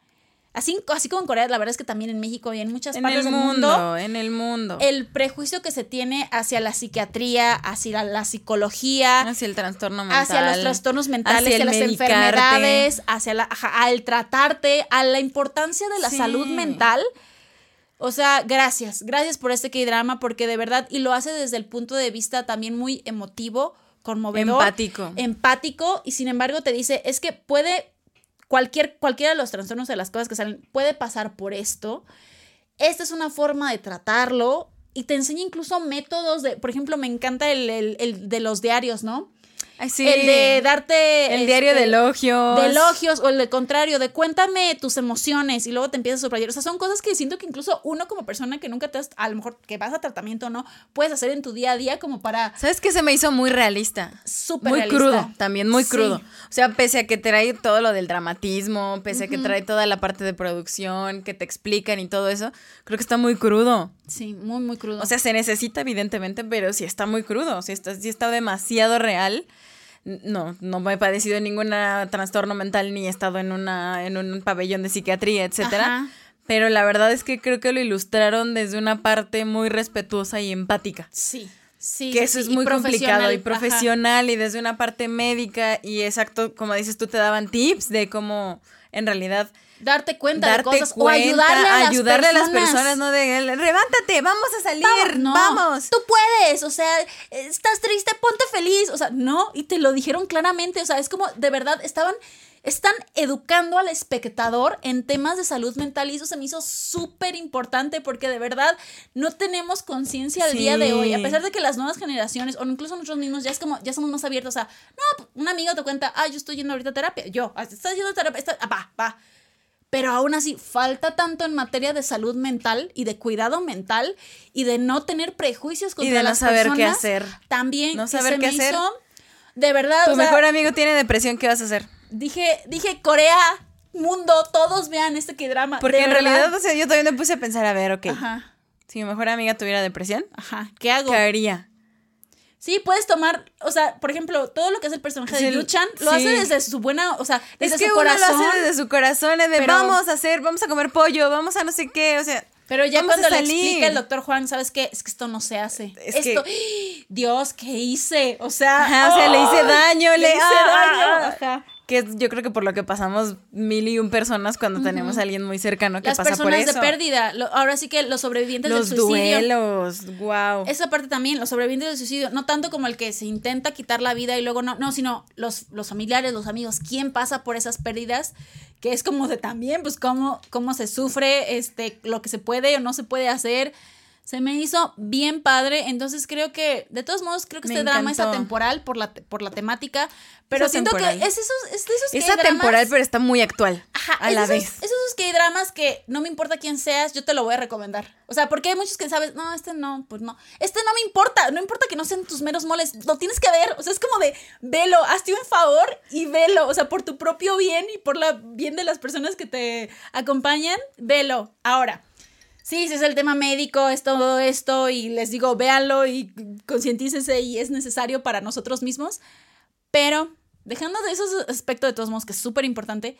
así, así como en Corea, la verdad es que también en México y en muchas en partes el del mundo, mundo en el mundo, el prejuicio que se tiene hacia la psiquiatría, hacia la, la psicología, hacia el trastorno mental, hacia los trastornos mentales, hacia las medicarte. enfermedades, hacia la, al tratarte, a la importancia de la Sí. salud mental. O sea, gracias, gracias por este K-drama, porque de verdad, y lo hace desde el punto de vista también muy emotivo, conmovedor, empático. empático, y sin embargo te dice, es que puede, cualquier, cualquiera de los trastornos de las cosas que salen, puede pasar por esto. Esta es una forma de tratarlo y te enseña incluso métodos de, por ejemplo, me encanta el, el- el de los diarios, ¿no? Ay, sí. el de darte... El diario de este, elogios. de elogios o el de contrario, de cuéntame tus emociones y luego te empiezas a subrayar. O sea, son cosas que siento que incluso uno como persona que nunca te has, a lo mejor que vas a tratamiento o no, puedes hacer en tu día a día como para ¿Sabes qué se me hizo muy realista? súper Muy realista. crudo, también muy Sí. crudo. O sea, pese a que trae todo lo del dramatismo, pese a que trae toda la parte de producción, que te explican y todo eso, creo que está muy crudo. Sí, muy, muy crudo. O sea, se necesita evidentemente, pero sí está muy crudo, sí está, sí está demasiado real. No, no me he padecido ningún trastorno mental ni he estado en una en un pabellón de psiquiatría, etcétera. Pero la verdad es que creo que lo ilustraron desde una parte muy respetuosa y empática. sí, sí. que eso sí, es muy complicado y ajá. profesional y desde una parte médica y exacto, como dices tú, te daban tips de cómo en realidad Darte cuenta darte de cosas cuenta, o ayudarle a las ayudarle a las personas. personas, ¿no? De, levántate, vamos a salir, Vamos, no, vamos. Tú puedes, o sea, estás triste, ponte feliz, o sea, no, y te lo dijeron claramente, o sea, es como de verdad estaban están educando al espectador en temas de salud mental y eso se me hizo súper importante porque de verdad no tenemos conciencia al día de hoy, a Sí. pesar de que las nuevas generaciones o incluso nosotros mismos ya es como ya somos más abiertos a, no, un amigo te cuenta, ah, yo estoy yendo ahorita a terapia, yo, ah, estás yendo a terapia, está- ah, va, va. Pero aún así, falta tanto en materia de salud mental y de cuidado mental y de no tener prejuicios contra Y de no las saber qué personas. hacer. También No saber se qué me hacer. hizo, de verdad, Tu o sea, mejor amigo tiene depresión, ¿qué vas a hacer? dije, dije Corea, mundo, todos vean este que drama. Porque en verdad. realidad, o sea, yo también me puse a pensar, a ver, ok, Ajá, si mi mejor amiga tuviera depresión, ajá, ¿qué hago? ¿qué haría? Sí, puedes tomar, o sea, por ejemplo, todo lo que hace el personaje Sí, de Yu-chan lo sí. hace desde su buena, o sea, desde es que su uno corazón. lo hace desde su corazón, es de pero- vamos a hacer, vamos a comer pollo, vamos a no sé qué, o sea, Pero ya vamos a cuando le explica el doctor Juan, ¿sabes qué? Es que esto no se hace. Es esto, Dios, ¿qué hice? O sea, Ajá, o sea, le hice daño, le, hice ah, daño. ah, Ajá. Que es- yo creo que por lo que pasamos mil y un personas cuando tenemos a alguien muy cercano que Las pasa por personas eso. de pérdida, lo- ahora sí que los sobrevivientes Los del suicidio. duelos, wow. Esa parte también, los sobrevivientes del suicidio, no tanto como el que se intenta quitar la vida y luego no, no, sino los, los familiares, los amigos, quién pasa por esas pérdidas, que es como de también, pues cómo, cómo se sufre, este, lo que se puede o no se puede hacer. Se me hizo bien padre, entonces creo que, de todos modos, creo que Me este drama es atemporal por la, por la temática, pero Es siento que es esos, es de esos Es atemporal, pero está muy actual. Ajá, a es la esos, vez. Esos que dramas que no me importa quién seas, yo te lo voy a recomendar. O sea, porque hay muchos que sabes, no, este no, pues no. Este no me importa, no importa que no sean tus meros moles, lo tienes que ver. O sea, es como de, velo, hazte un favor y velo. O sea, por tu propio bien y por la bien de las personas que te acompañan, velo. Ahora. Sí, si es el tema médico, es todo esto, y les digo, véanlo y concientícense y es necesario para nosotros mismos. Pero, dejando de esos aspectos de todos modos, que es súper importante,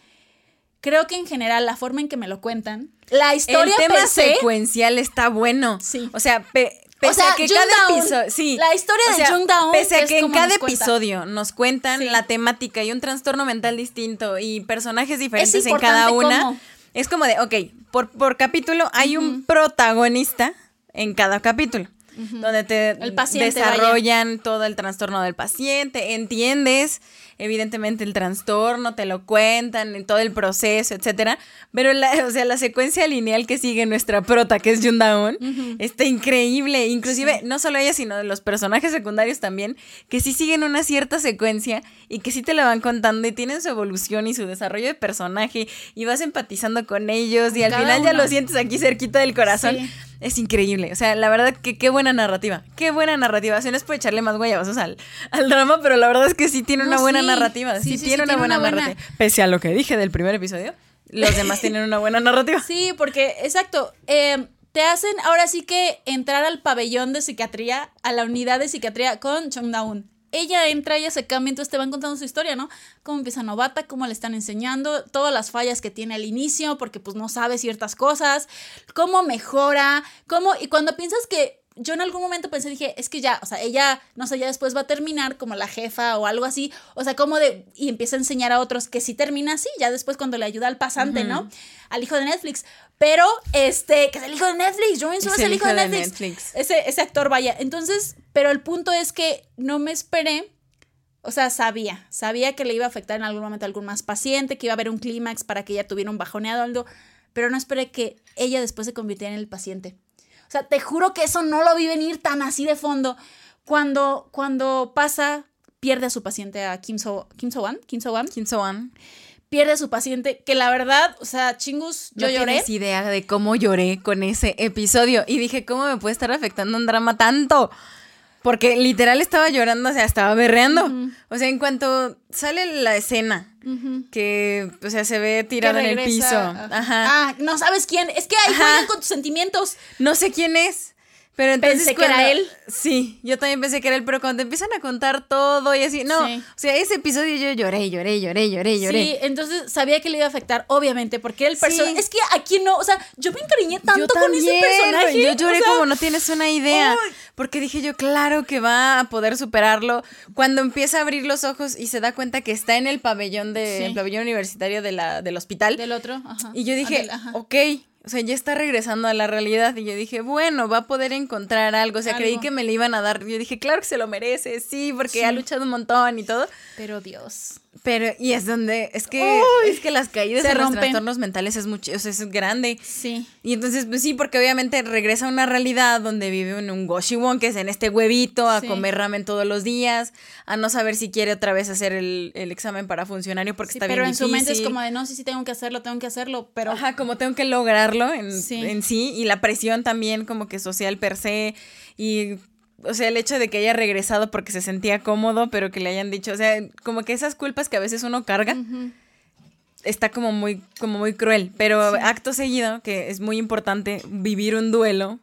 creo que en general la forma en que me lo cuentan, la historia el tema se, secuencial está bueno. Sí. O sea, pe- pese O sea, a que Jung cada episodio. Sí. la historia O de Jung Daun, Pese a que en cada nos episodio nos cuentan Sí. la temática y un trastorno mental distinto y personajes diferentes en cada una. cómo. Es como de, ok, por, por capítulo hay un protagonista en cada capítulo. Donde te El paciente, vaya. desarrollan todo el trastorno del paciente, entiendes evidentemente el trastorno, te lo cuentan, en todo el proceso, etcétera. Pero la, o sea, la secuencia lineal que sigue nuestra prota, que es Yundaon, está increíble. Inclusive, no solo ella, sino los personajes secundarios también, que sí siguen una cierta secuencia y que sí te la van contando y tienen su evolución y su desarrollo de personaje y vas empatizando con ellos y al final ya lo sientes aquí cerquita del corazón. Sí. Es increíble. O sea, la verdad que qué buena narrativa. Qué buena narrativa. O sea, no es por echarle más guayabazos al, al drama, pero la verdad es que sí tiene una buena sí. narrativa. Sí, Sí, sí, tiene una tiene buena una buena. narrativa. Pese a lo que dije del primer episodio, los demás tienen una buena narrativa. Sí, porque, exacto, eh, te hacen ahora sí que entrar al pabellón de psiquiatría, a la unidad de psiquiatría con Chong Daun. Ella entra, ella se cambia, entonces te van contando su historia, ¿no? Cómo empieza novata, cómo le están enseñando, todas las fallas que tiene al inicio, porque pues no sabe ciertas cosas, cómo mejora, cómo... Y cuando piensas que yo en algún momento pensé, dije, es que ya, o sea, ella, no sé, ya después va a terminar como la jefa o algo así, o sea, como de, y empieza a enseñar a otros que sí termina así, ya después cuando le ayuda al pasante, ¿no? Al hijo de Netflix. Pero, este, que es el hijo de Netflix, Joe Soo es el hijo de Netflix. Ese, ese actor, vaya. Entonces, pero el punto es que no me esperé, o sea, sabía, sabía que le iba a afectar en algún momento a algún más paciente, que iba a haber un clímax para que ella tuviera un bajoneado algo, pero no esperé que ella después se convirtiera en el paciente. O sea, te juro que eso no lo vi venir tan así de fondo. Cuando, cuando pasa pierde a su paciente, a Kim So, Kim So Wan, Kim So Wan, Kim So-an. Pierde a su paciente, que la verdad, o sea, chingus, yo no lloré. tienes idea de cómo lloré con ese episodio. Y dije, ¿cómo me puede estar afectando un drama tanto? Porque literal estaba llorando, o sea, estaba berreando. O sea, en cuanto sale la escena, que, o sea, se ve Que tirado en el piso. ajá. Ah, no sabes quién. Es que ahí juegan con tus sentimientos. No sé quién es. Pero entonces Pensé que era él. Sí, yo también pensé que era él, pero cuando te empiezan a contar todo y así, no. Sí. O sea, ese episodio yo lloré, lloré, lloré, lloré, lloré. Sí, entonces sabía que le iba a afectar, obviamente, porque era el Sí. personaje. Es que aquí no, o sea, yo me encariñé tanto yo con ese personaje. Yo lloré o sea, como no tienes una idea. Porque dije yo, claro que va a poder superarlo. Cuando empieza a abrir los ojos y se da cuenta que está en el pabellón de, Sí. el pabellón universitario de la, del hospital. Del otro, ajá. Y yo dije, del- ajá. ok, o sea, ya está regresando a la realidad. Y yo dije, bueno, va a poder encontrar algo. O sea, creí que me le iban a dar. Yo dije, claro que se lo merece, sí, porque Sí. ha luchado un montón y todo. Pero Dios. Pero, y es donde, es que, es que las caídas en los trastornos mentales es mucho, o sea, es grande. Sí. Y entonces, pues sí, porque obviamente regresa a una realidad donde vive en un Goshiwon, que es en este huevito, a Sí. comer ramen todos los días, a no saber si quiere otra vez hacer el, el examen para funcionario porque Sí, está pero bien en su mente es como de no, sí, sí, tengo que hacerlo, tengo que hacerlo, pero Ajá, como tengo que lograrlo en Sí. en sí. y la presión también como que social per se y o sea, el hecho de que haya regresado porque se sentía cómodo, pero que le hayan dicho, o sea, como que esas culpas que a veces uno carga está como muy como muy cruel, pero acto seguido que es muy importante vivir un duelo,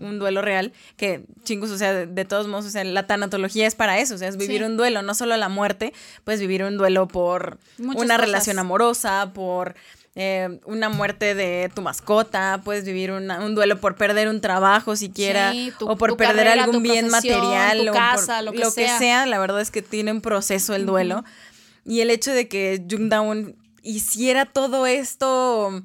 un duelo real, que chingos, o sea, de, de todos modos, o sea, la tanatología es para eso, o sea, es vivir Sí. un duelo, no solo la muerte, puedes vivir un duelo por Muchas una cosas. relación amorosa, por eh, una muerte de tu mascota, puedes vivir una- un duelo por perder un trabajo siquiera, Sí, tu- o por tu perder carrera, algún bien material, tu o por lo que sea. sea, la verdad es que tiene un proceso el duelo. Y el hecho de que Jungdaun hiciera todo esto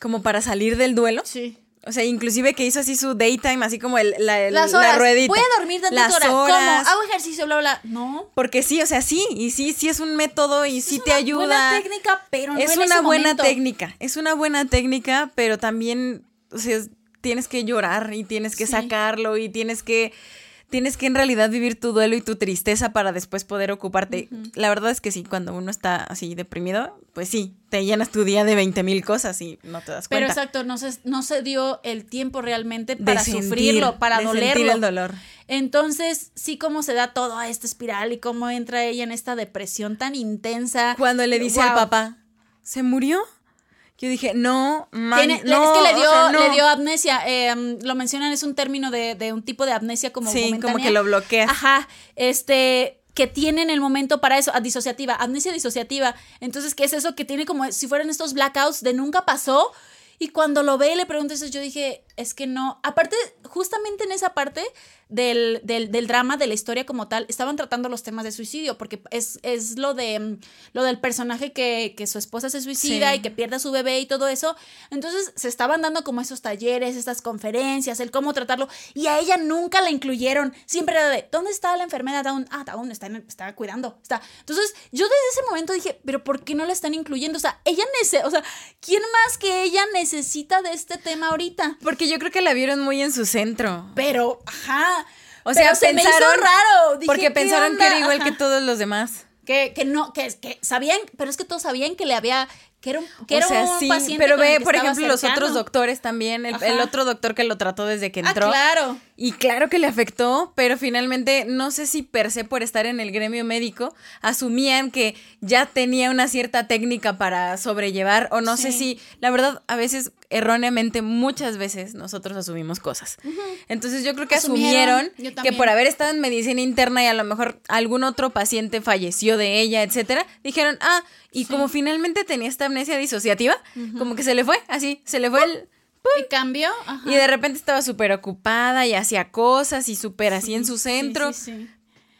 como para salir del duelo. Sí. O sea, inclusive que hizo así su daytime, así como el, la, el- Las la horas. ruedita. Voy a dormir tantas Las horas. ¿Cómo? horas. Hago ejercicio, bla, bla. No. Porque sí, o sea, sí, y sí, sí es un método y sí es te una ayuda. Buena técnica, pero no es en una ese buena momento. técnica, es una buena técnica, pero también, o sea, es- tienes que llorar y tienes que Sí. sacarlo y tienes que, tienes que en realidad vivir tu duelo y tu tristeza para después poder ocuparte. La verdad es que sí, cuando uno está así deprimido, pues sí, te llenas tu día de 20 mil cosas y no te das Pero cuenta. exacto, no se, no se dio el tiempo realmente de para sentir, sufrirlo, para de dolerlo. sentir el dolor. Entonces, sí, cómo se da todo a esta espiral y cómo entra ella en esta depresión tan intensa. Cuando le dice al papá, ¿se murió? Yo dije, no, man, Tiene- no, es que le o dio, sea, no. le dio amnesia. eh, lo mencionan, es un término de, de un tipo de amnesia como Sí, como que lo bloqueas. Ajá. Este que tiene en el momento para eso, disociativa, amnesia disociativa. Entonces, ¿qué es eso? Que tiene como si fueran estos blackouts de nunca pasó. Y cuando lo ve y le pregunta eso, yo dije, es que no. Aparte, justamente en esa parte del, del, del drama, de la historia como tal, estaban tratando los temas de suicidio, porque es, es lo de mm, lo del personaje que, que su esposa se suicida Sí. y que pierde a su bebé y todo eso. Entonces se estaban dando como esos talleres, estas conferencias, el cómo tratarlo. Y a ella nunca la incluyeron. Siempre era de, ¿dónde está la enfermera Down? Ah, Down está, en- está cuidando. Está. Entonces yo desde ese momento dije, ¿pero por qué no la están incluyendo? O sea, ella necesita, o sea, ¿quién más que ella necesita de este tema ahorita? Porque yo creo que la vieron muy en su centro. Pero, ajá. O sea, pero se me hizo pensaron- raro. Dije, porque ¿qué pensaron que era igual Ajá. que todos los demás. Que, que no, que, que sabían, pero es que todos sabían que le había, que era un, que o era sea, un sí, paciente pero ve, por ejemplo, los otros doctores también, el, otro doctor que lo trató desde que Ah, entró. claro. Y claro que le afectó, pero finalmente no sé si per se por estar en el gremio médico asumían que ya tenía una cierta técnica para sobrellevar o no sé si, la verdad, a veces erróneamente, muchas veces nosotros asumimos cosas. Entonces yo creo que Asumieron, que por haber estado en medicina interna y a lo mejor algún otro paciente falleció de ella, etcétera, dijeron, ah, y como finalmente tenía esta amnesia disociativa, como que se le fue, así, se le fue el... Y cambió. Ajá. Y de repente estaba súper ocupada y hacía cosas y súper así en su centro. sí, sí.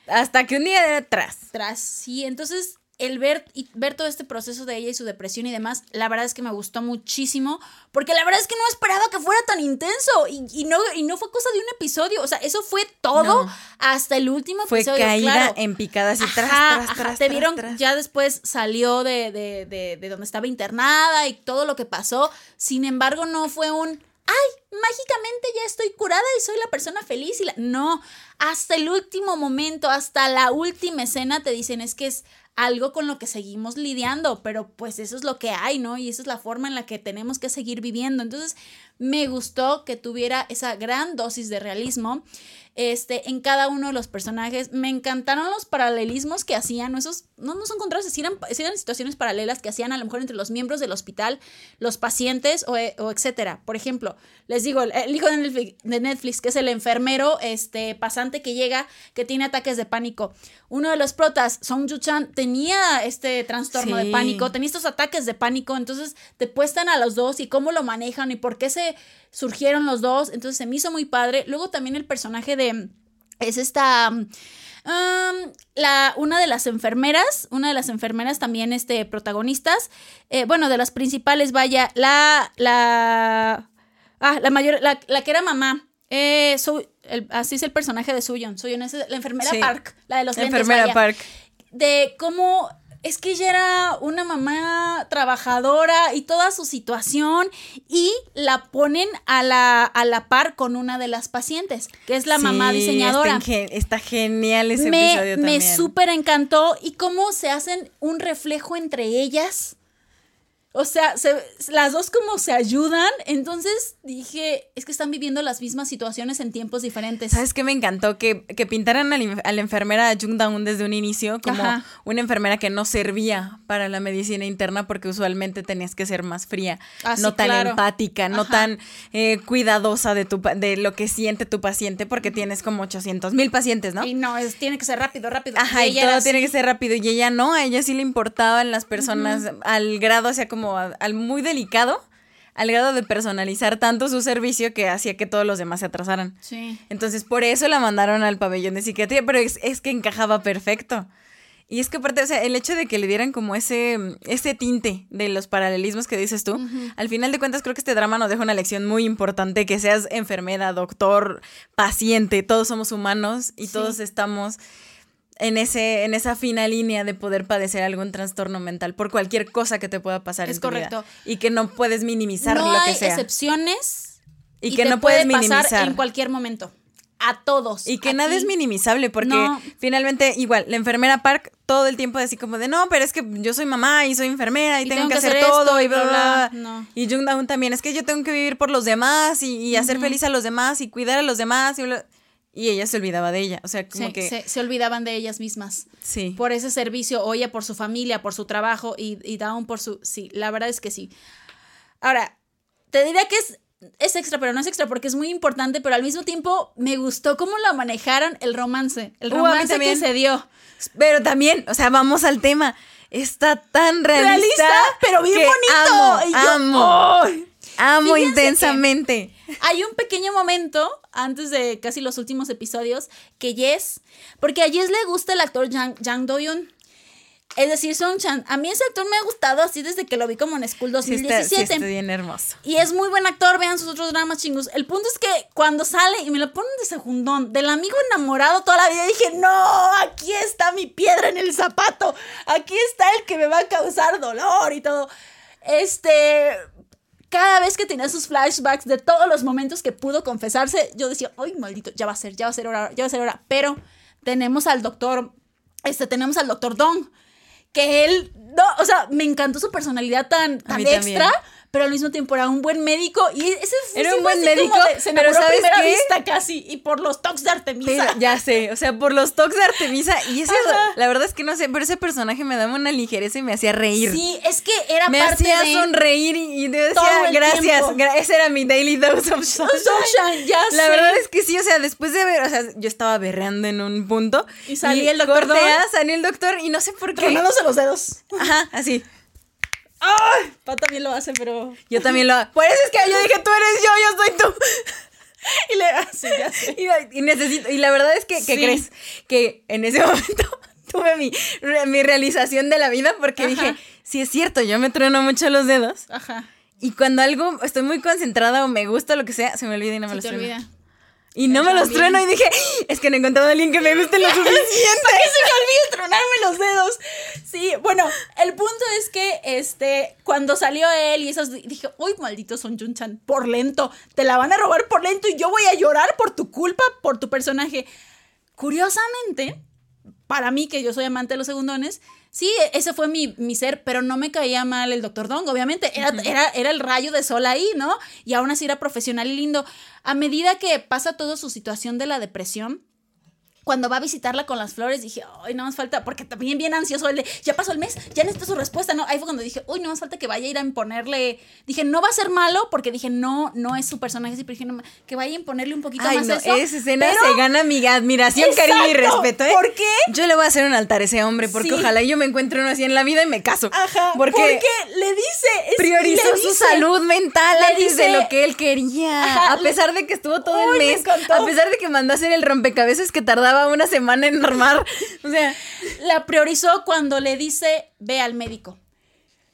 Hasta que un día de atrás. Tras, sí, entonces el ver y ver todo este proceso de ella y su depresión y demás, la verdad es que me gustó muchísimo, porque la verdad es que no esperaba que fuera tan intenso y, y no, y no fue cosa de un episodio, o sea, eso fue todo No. hasta el último Fue episodio. caída claro. en picadas y tras, Ajá, tras, ajá, tras, Te vieron, tras. ya después salió de, de, de, de donde estaba internada y todo lo que pasó. Sin embargo, no fue un, ay, mágicamente ya estoy curada y soy la persona feliz y la... No, hasta el último momento, hasta la última escena te dicen es que es algo con lo que seguimos lidiando, pero pues eso es lo que hay, ¿no? Y esa es la forma en la que tenemos que seguir viviendo. Entonces, me gustó que tuviera esa gran dosis de realismo este, en cada uno de los personajes. Me encantaron los paralelismos que hacían, esos, no, son contrastes, eran, situaciones paralelas que hacían a lo mejor entre los miembros del hospital, los pacientes o, eh, etcétera. Por ejemplo, les digo, el, hijo de Netflix, de Netflix, que es el enfermero este, pasante que llega, que tiene ataques de pánico. Uno de los protas, Song Ju-chan, tenía este trastorno de pánico, tenía estos ataques de pánico, entonces te puestan a los dos y cómo lo manejan y por qué se surgieron los dos, entonces se me hizo muy padre. Luego también el personaje de... Es esta... Um, la, una de las enfermeras, una de las enfermeras también este, protagonistas, eh, bueno, de las principales, vaya, la, la, ah, la mayor, la, que era mamá, eh, así es el personaje de Suyon, Suyon es la enfermera Park, la de los la enfermera Park. De cómo es que ella era una mamá trabajadora y toda su situación y la ponen a la, a la par con una de las pacientes, que es la mamá diseñadora. Está, genial ese me, episodio también. Me súper encantó y cómo se hacen un reflejo entre ellas o sea, las dos como se ayudan, entonces dije, es que están viviendo las mismas situaciones en tiempos diferentes. ¿Sabes qué me encantó? Que, pintaran a la, enfermera Jung Daun desde un inicio como una enfermera que no servía para la medicina interna porque usualmente tenías que ser más fría, ah, no tan empática, no tan eh, cuidadosa de, tu, de lo que siente tu paciente porque tienes como 800 mil pacientes, ¿no? Y no, es, tiene que ser rápido, rápido. Ajá, y, todo tiene que ser rápido y ella no, a ella sí le importaban las personas al grado, o sea, como al muy delicado al grado de personalizar tanto su servicio que hacía que todos los demás se atrasaran. Sí. Entonces, por eso la mandaron al pabellón de psiquiatría, pero es, que encajaba perfecto. Y es que aparte, o sea, el hecho de que le dieran como ese, ese tinte de los paralelismos que dices tú, al final de cuentas creo que este drama nos deja una lección muy importante, que seas enfermera, doctor, paciente, todos somos humanos y todos estamos en, ese, en esa fina línea de poder padecer algún trastorno mental por cualquier cosa que te pueda pasar es en tu correcto. y que no puedes minimizar lo que sea. hay excepciones y, que no puedes minimizar en cualquier momento. A todos. Y que nada es minimizable, porque finalmente, igual, la enfermera Park todo el tiempo así como de no, pero es que yo soy mamá y soy enfermera y, tengo, que, hacer, todo y bla, bla, bla. Y Jung Daun también, es que yo tengo que vivir por los demás y, hacer feliz a los demás y cuidar a los demás y bla y ella se olvidaba de ella. O sea, como que. Se, olvidaban de ellas mismas. Sí. Por ese servicio, o ella por su familia, por su trabajo y, y Down por su. Sí, la verdad es que sí. Ahora, te diría que es, es extra, pero no es extra porque es muy importante, pero al mismo tiempo me gustó cómo la manejaron el romance. El uh, romance que se dio. Pero también, o sea, vamos al tema. Está tan realista. pero bien bonito. Amo, amo intensamente. Hay un pequeño momento, antes de casi los últimos episodios, que Jess, porque a Jess le gusta el actor Jang, Do-yoon. Es decir, Song Chan. A mí ese actor me ha gustado así desde que lo vi como en School 2017. Sí está, bien hermoso. Y es muy buen actor, vean sus otros dramas chingos. El punto es que cuando sale y me lo ponen de segundón, del amigo enamorado toda la vida, dije, no, aquí está mi piedra en el zapato. Aquí está el que me va a causar dolor y todo. Este, cada vez que tenía sus flashbacks de todos los momentos que pudo confesarse, yo decía, ay, maldito, ya va a ser, ya va a ser hora, ya va a ser hora. Pero tenemos al doctor, este, tenemos al doctor Dong, que él, no, o sea, me encantó su personalidad tan, tan extra pero al mismo tiempo era un buen médico y ese era un buen médico, se pero ¿sabes primera vista casi y por los toques de Artemisa. ya sé, o sea, por los toques de Artemisa y eso la verdad es que no sé, pero ese personaje me daba una ligereza y me hacía reír. Sí, es que era me hacía sonreír y, y decía gracias, ese era mi daily dose of sunshine. ya la verdad es que sí, o sea, después de ver, o sea, yo estaba berreando en un punto y salía el doctor, cortea, salió el doctor y no sé por qué. Tronándose los dedos. Ajá, así. ¡Ay! Pa también lo hace, pero. Yo también lo hago. Por eso es que yo dije, tú eres yo, yo soy tú. y le hace, ya sé. Y, necesito. Y la verdad es que, ¿qué crees? Que en ese momento tuve mi, mi realización de la vida porque dije, sí es cierto, yo me trueno mucho los dedos. Ajá. Y cuando algo estoy muy concentrada o me gusta lo que sea, se me olvida y no me lo se te olvida. Y no me los trueno y dije, es que no he encontrado a alguien que me guste lo suficiente. que se me olvide tronarme los dedos. Sí, bueno, el punto es que este, cuando salió él y esos dije, uy, maldito Son Jun-chan, por lento, te la van a robar por lento y yo voy a llorar por tu culpa, por tu personaje. Curiosamente, para mí, que yo soy amante de los segundones, sí, ese fue mi, mi ser, pero no me caía mal el Dr. Dong, obviamente, era, era, era el rayo de sol ahí, ¿no? Y aún así era profesional y lindo. A medida que pasa toda su situación de la depresión, cuando va a visitarla con las flores, dije, ay, no más falta, porque también bien ansioso el de, ya pasó el mes, ya necesito su respuesta, ¿no? Ahí fue cuando dije, uy, no más falta que vaya a ir a imponerle, dije, no va a ser malo, porque dije, no, no es su personaje, así, pero dije, no, que vaya a imponerle un poquito Ay, más no, eso. esa escena pero- se gana mi admiración, cariño y Exacto. respeto, ¿eh? ¿Por qué? Yo le voy a hacer un altar a ese hombre, porque Sí. ojalá yo me encuentre uno así en la vida y me caso. Ajá, porque, porque le dice, es- priorizó le su dice- salud mental le antes de dice- lo que él quería. Ajá, a pesar de que estuvo todo Uy, el me mes, a pesar de que mandó a hacer el rompecabezas que tardaba una semana en armar. O sea, la priorizó cuando le dice, ve al médico.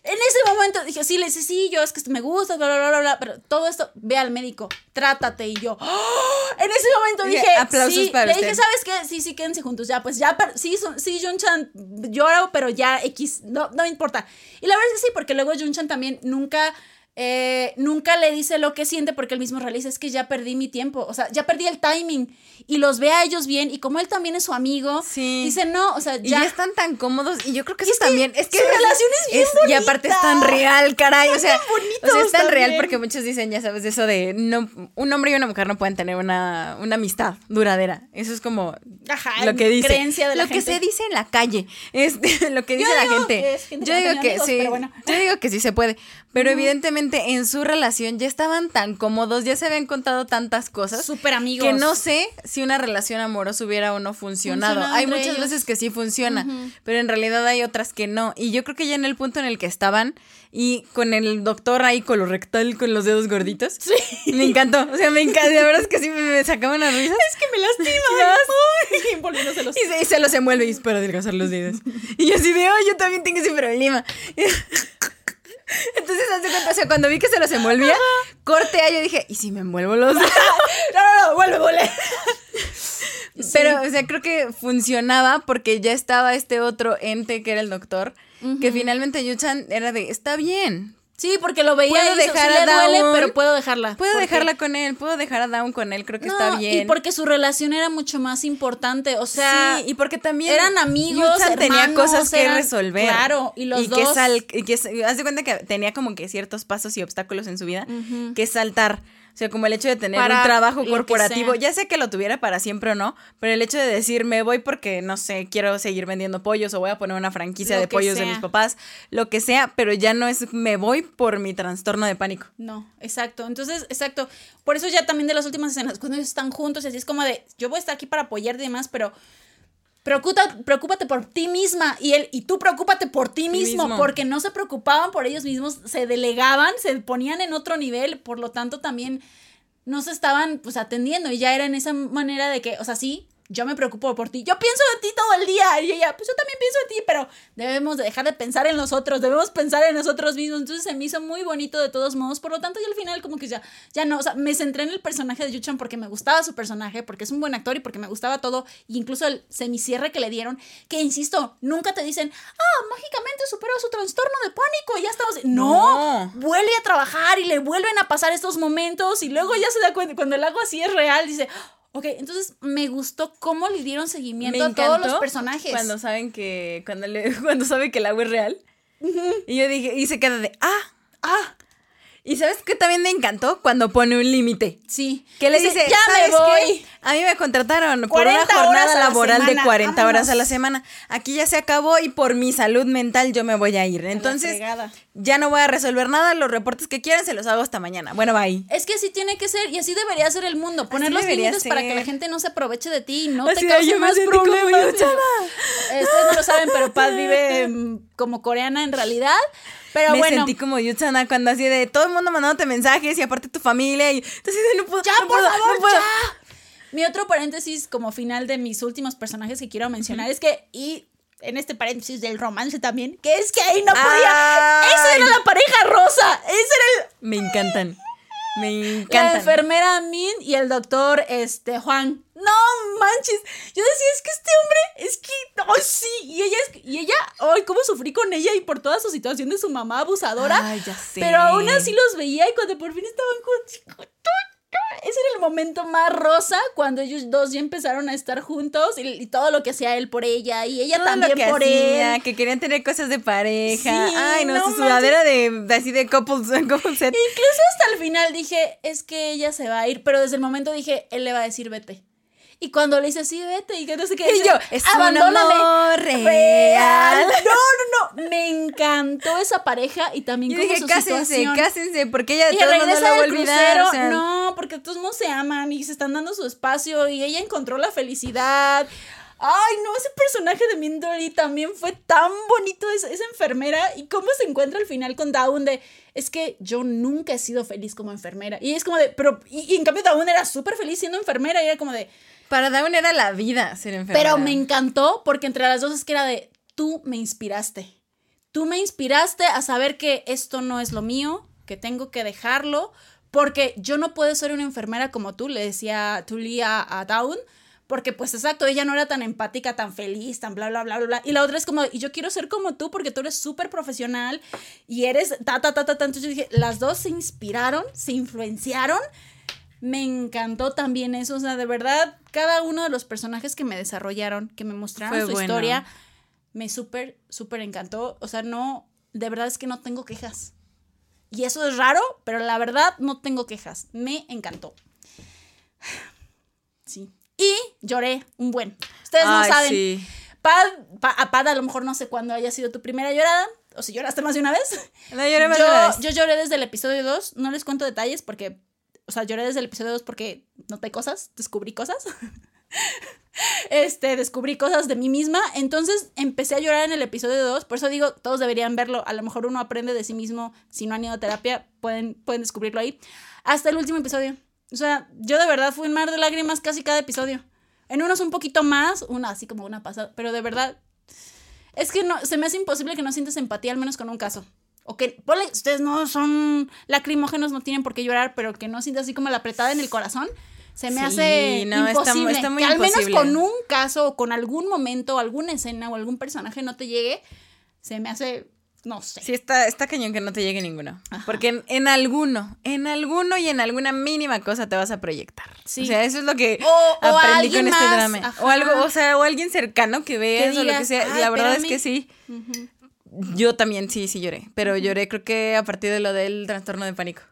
En ese momento dije, sí, le dice, sí, yo es que me gusta, bla, bla, bla, bla, pero todo esto, ve al médico, trátate. Y yo, ¡oh! en ese momento Dije, aplausos sí, para le usted. dije, ¿sabes qué? Sí, sí, quédense juntos, ya, pues ya, sí, sí, Junchan llora, pero ya X, no, no me importa. Y la verdad es que sí, porque luego Junchan también nunca... eh, nunca le dice lo que siente porque él mismo realiza es que ya perdí mi tiempo, o sea, ya perdí el timing. Y los ve a ellos bien. Y como él también es su amigo, Sí. dice no, o sea, y ya, están tan cómodos. Y yo creo que eso es que también es que su relación es bien y aparte es tan real caray. O sea, o sea, es tan real porque muchos dicen ya sabes eso de no un hombre y una mujer no pueden tener una, una amistad duradera. Eso es como Ajá, lo que dice. creencia de la lo que se dice en la calle es lo que Yo dice la gente. que yo que digo que amigos, sí bueno. yo digo que sí se puede pero evidentemente en su relación ya estaban tan cómodos ya se habían contado tantas cosas súper amigos. que no sé si una relación amorosa hubiera o no funcionado. Hay muchas ellos. veces que sí funciona, pero en realidad hay otras que no. Y yo creo que ya en el punto en el que estaban y con el doctor ahí colorectal con los dedos gorditos, me encantó. O sea, me encanta. La verdad es que sí me, me sacaba una risa. es que me lastima. Ay, volviéndoselos. Y se, y se los envuelve y es para adelgazar los dedos. Y yo así de, oh, yo también tengo ese problema. Entonces, hace cuenta, o sea, cuando vi que se los envolvía, corte a yo dije, ¿y si me envuelvo los dedos? No, no, no, vuelve, vuelve. Pero, o sea, creo que funcionaba porque ya estaba este otro ente que era el doctor, que finalmente Yuchan era de, está bien, Sí, porque lo veía Puedo y dejar "Sí a le duele, pero puedo dejarla. puedo dejarla con él, puedo dejar a Down con él, creo que No, está bien. Y porque su relación era mucho más importante, o sea, sí, y porque también eran amigos, Yuchan tenía hermanos, cosas que resolver. claro, y los que dos- sal- y que, haz de cuenta que tenía como que ciertos pasos y obstáculos en su vida que saltar. O sea, como el hecho de tener Para un trabajo corporativo, ya sé que lo tuviera para siempre o no, pero el hecho de decir, me voy porque, no sé, quiero seguir vendiendo pollos o voy a poner una franquicia Lo de pollos de mis papás, lo que sea, pero ya no es, me voy por mi trastorno de pánico. No, exacto. Entonces, exacto. Por eso ya también de las últimas escenas, cuando ellos están juntos, así es como de, yo voy a estar aquí para apoyarte y demás, pero preocupa- preocúpate por ti misma y él y tú preocúpate por ti mismo, mismo. porque no se preocupaban por ellos mismos, se delegaban, se ponían en otro nivel, por lo tanto también no se estaban pues atendiendo y ya era en esa manera de que, o sea, sí, yo me preocupo por ti, yo pienso en ti todo el día. Y ella, pues yo también pienso en ti, pero debemos de dejar de pensar en nosotros, debemos pensar en nosotros mismos, entonces se me hizo muy bonito de todos modos, por lo tanto y al final como que ya, ya no, o sea, me centré en el personaje de Yuchan porque me gustaba su personaje, porque es un buen actor y porque me gustaba todo, y incluso el semicierre que le dieron, que insisto, nunca te dicen, ah, mágicamente superó su trastorno de pánico y ya estamos, no, No. vuelve a trabajar y le vuelven a pasar estos momentos y luego ya se da cuenta, cuando el agua así es real, dice, ok, entonces me gustó cómo le dieron seguimiento a todos los personajes. Cuando saben que, cuando, le, cuando sabe que el agua es real. Y yo dije, y se queda de, ah, Ah, y ¿sabes qué también me encantó? Cuando pone un límite. sí. Que le dice, ya me "¿Sabes qué? voy. A mí me contrataron por 40 una jornada la laboral de semana, 40 horas a la vámonos". semana. Aquí ya se acabó y por mi salud mental yo me voy a ir. Entonces, ya no voy a resolver nada. Los reportes que quieran se los hago hasta mañana. Bueno, bye. Es que así tiene que ser y así debería ser el mundo. Poner Así los límites para que la gente no se aproveche de ti y no Así te cause más problemas. Ustedes no lo saben, pero Paz vive mm, como coreana en realidad. Pero me bueno, sentí como Yutsana cuando así de todo el mundo mandándote mensajes y aparte tu familia y entonces no puedo, ya, no por puedo, favor, no puedo. ya. Mi otro paréntesis como final de mis últimos personajes que quiero mencionar es que, y en este paréntesis del romance también, que es que ahí no podía. Ay. Esa era la pareja rosa. Ese era el, Me encantan. Me La encantan. enfermera Min y el doctor este, Juan. No manches. Yo decía, es que este hombre, es que, ay, sí. Y ella, es, y ella, ay, cómo sufrí con ella y por toda su situación de su mamá abusadora. Ay, ya sé. Pero aún así los veía y cuando por fin estaban juntos, ese era el momento más rosa cuando ellos dos ya empezaron a estar juntos y, y todo lo que hacía él por ella y ella Todo también lo que por hacía, él. que querían tener cosas de pareja. Sí, Ay, no, no su sudadera de, de así de couples, couple set. Incluso hasta el final dije, es que ella se va a ir, pero desde el momento dije, él le va a decir vete. Y cuando le dice, sí, vete, y que no sé qué. Y dice, yo, es un "Abandóname". amor real. No, no, no. Me encantó esa pareja y también Yo como dije, su cásense, situación. cásense, porque ella de todo mundo lo va a olvidar. crucero. o sea, No, porque todos no se aman y se están dando su espacio y ella encontró la felicidad. Ay, no, ese personaje de Mindori también fue tan bonito, esa, esa enfermera. Y cómo se encuentra al final con Dawn de, es que yo nunca he sido feliz como enfermera. Y es como de, pero, y, y en cambio Dawn era súper feliz siendo enfermera y era como de, Para Dawn era la vida ser enfermera. pero me encantó porque entre las dos es que era de, tú me inspiraste. Tú me inspiraste a saber que esto no es lo mío, que tengo que dejarlo, porque yo no puedo ser una enfermera como tú, le decía Tully a, Dawn, porque pues exacto, ella no era tan empática, tan feliz, tan bla, bla, bla, bla, bla. Y la otra es como, y yo quiero ser como tú porque tú eres súper profesional y eres ta, ta, ta, ta, ta. Entonces yo dije, las dos se inspiraron, se influenciaron. Me encantó también eso, o sea, de verdad, cada uno de los personajes que me desarrollaron, que me mostraron Fue su bueno. historia, me súper, súper encantó. O sea, no, de verdad es que no tengo quejas. Y eso es raro, pero la verdad no tengo quejas. Me encantó. Sí. Y lloré un buen. Ustedes no saben. sí. Pad, Pa- a Pad a lo mejor no sé cuándo haya sido tu primera llorada, o si lloraste más de una vez. La lloré más de una vez. Yo, yo lloré desde el episodio 2, no les cuento detalles porque, o sea, lloré desde el episodio 2 porque noté cosas, descubrí cosas. Este, descubrí cosas de mí misma, entonces empecé a llorar en el episodio 2, por eso digo, todos deberían verlo, a lo mejor uno aprende de sí mismo, si no han ido a terapia, pueden, pueden descubrirlo ahí, hasta el último episodio. O sea, yo de verdad fui un mar de lágrimas casi cada episodio. En unos un poquito más, una así como una pasada, pero de verdad es que no, se me hace imposible que no sientes empatía, al menos con un caso. O que, ponle, ustedes no son lacrimógenos, no tienen por qué llorar, pero que no sientas así como la apretada en el corazón, se me Sí, hace no, está- imposible. está muy que al menos imposible. con un caso, o con algún momento, alguna escena o algún personaje no te llegue, se me hace, no sé. Sí, está, está cañón que no te llegue ninguno. Porque en, en alguno, en alguno y en alguna mínima cosa te vas a proyectar. Sí. O sea, eso es lo que O- aprendí con este drama. ajá. O algo, o sea, o alguien cercano que veas o lo que sea. "Ay, la verdad es espérame". que sí. Yo también sí, sí lloré. Pero lloré creo que a partir de lo del trastorno de pánico.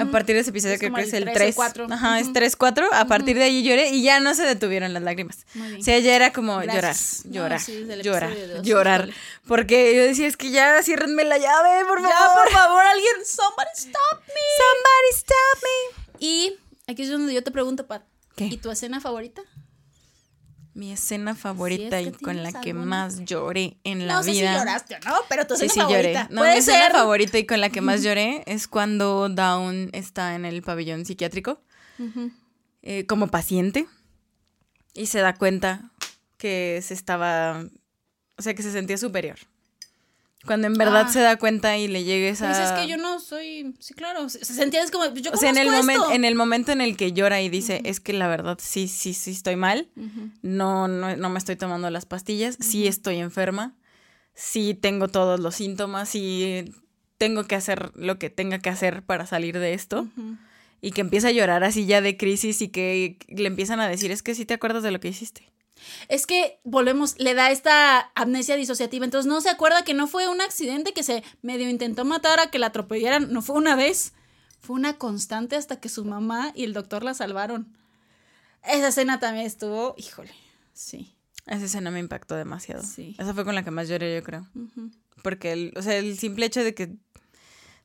A partir de ese episodio Es que como creo que es el el 3 o 3. 4. Ajá, es 3, 4. A partir de ahí lloré y ya no se detuvieron las lágrimas. O sea, ya era como Gracias. Llorar, llorar, sí, llorar, llorar. Porque yo decía, es que ya ciérrenme la llave, por favor. Ya, por favor, alguien, somebody stop me. Somebody stop me. Y aquí es donde yo te pregunto, Pat. ¿Qué? ¿Y tu escena favorita? Mi escena favorita Si es y con la que alguna. más lloré en la no sé vida. si lloraste o no, pero tu Sí, escena sí, favorita. lloré. No, Puede mi escena ser. favorita y con la que más lloré es cuando Dawn está en el pabellón psiquiátrico eh, como paciente y se da cuenta que se estaba, o sea, que se sentía superior. Cuando en verdad Ah. se da cuenta y le llega esa... Dices que yo no soy. Sí, claro. Se, se sentía es como. Yo o sea, en el, momento, en el momento en el que llora y dice, es que la verdad sí, sí, sí estoy mal, no, no, no me estoy tomando las pastillas, sí estoy enferma, sí tengo todos los síntomas, sí tengo que hacer lo que tenga que hacer para salir de esto. Y que empieza a llorar así ya de crisis y que le empiezan a decir, es que sí te acuerdas de lo que hiciste. Es que volvemos, le da esta amnesia disociativa. Entonces no se acuerda que no fue un accidente que se medio intentó matar a que la atropellaran. No fue una vez. Fue una constante hasta que su mamá y el doctor la salvaron. Esa escena también estuvo. Híjole. Sí. Esa escena me impactó demasiado. Sí. Esa fue con la que más lloré, yo creo. Porque, el, o sea, el simple hecho de que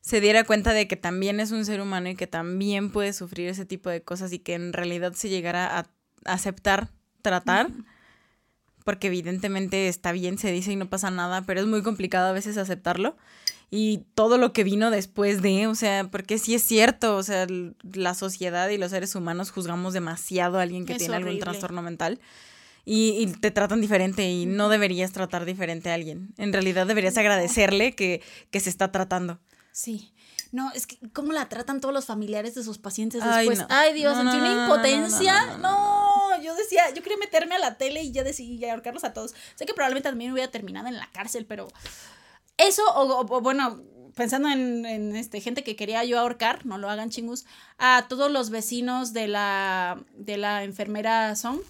se diera cuenta de que también es un ser humano y que también puede sufrir ese tipo de cosas y que en realidad se llegara a aceptar, tratar, porque evidentemente está bien, se dice y no pasa nada, pero es muy complicado a veces aceptarlo. Y todo lo que vino después de, o sea, porque sí es cierto, o sea, la sociedad y los seres humanos juzgamos demasiado a alguien que Es tiene algún trastorno mental y, y te tratan diferente y no deberías tratar diferente a alguien. En realidad deberías agradecerle que, que se está tratando. Sí. No, es que cómo la tratan todos los familiares de sus pacientes Ay, después. no. Ay, Dios, No, sentí no, una impotencia. no, yo decía, yo quería meterme a la tele y ya decidí ahorcarlos a todos. Sé que probablemente también hubiera terminado en la cárcel, pero eso, o, bueno, pensando en, en, este, gente que quería yo ahorcar, no lo hagan chingus, a todos los vecinos de la, de la enfermera Song,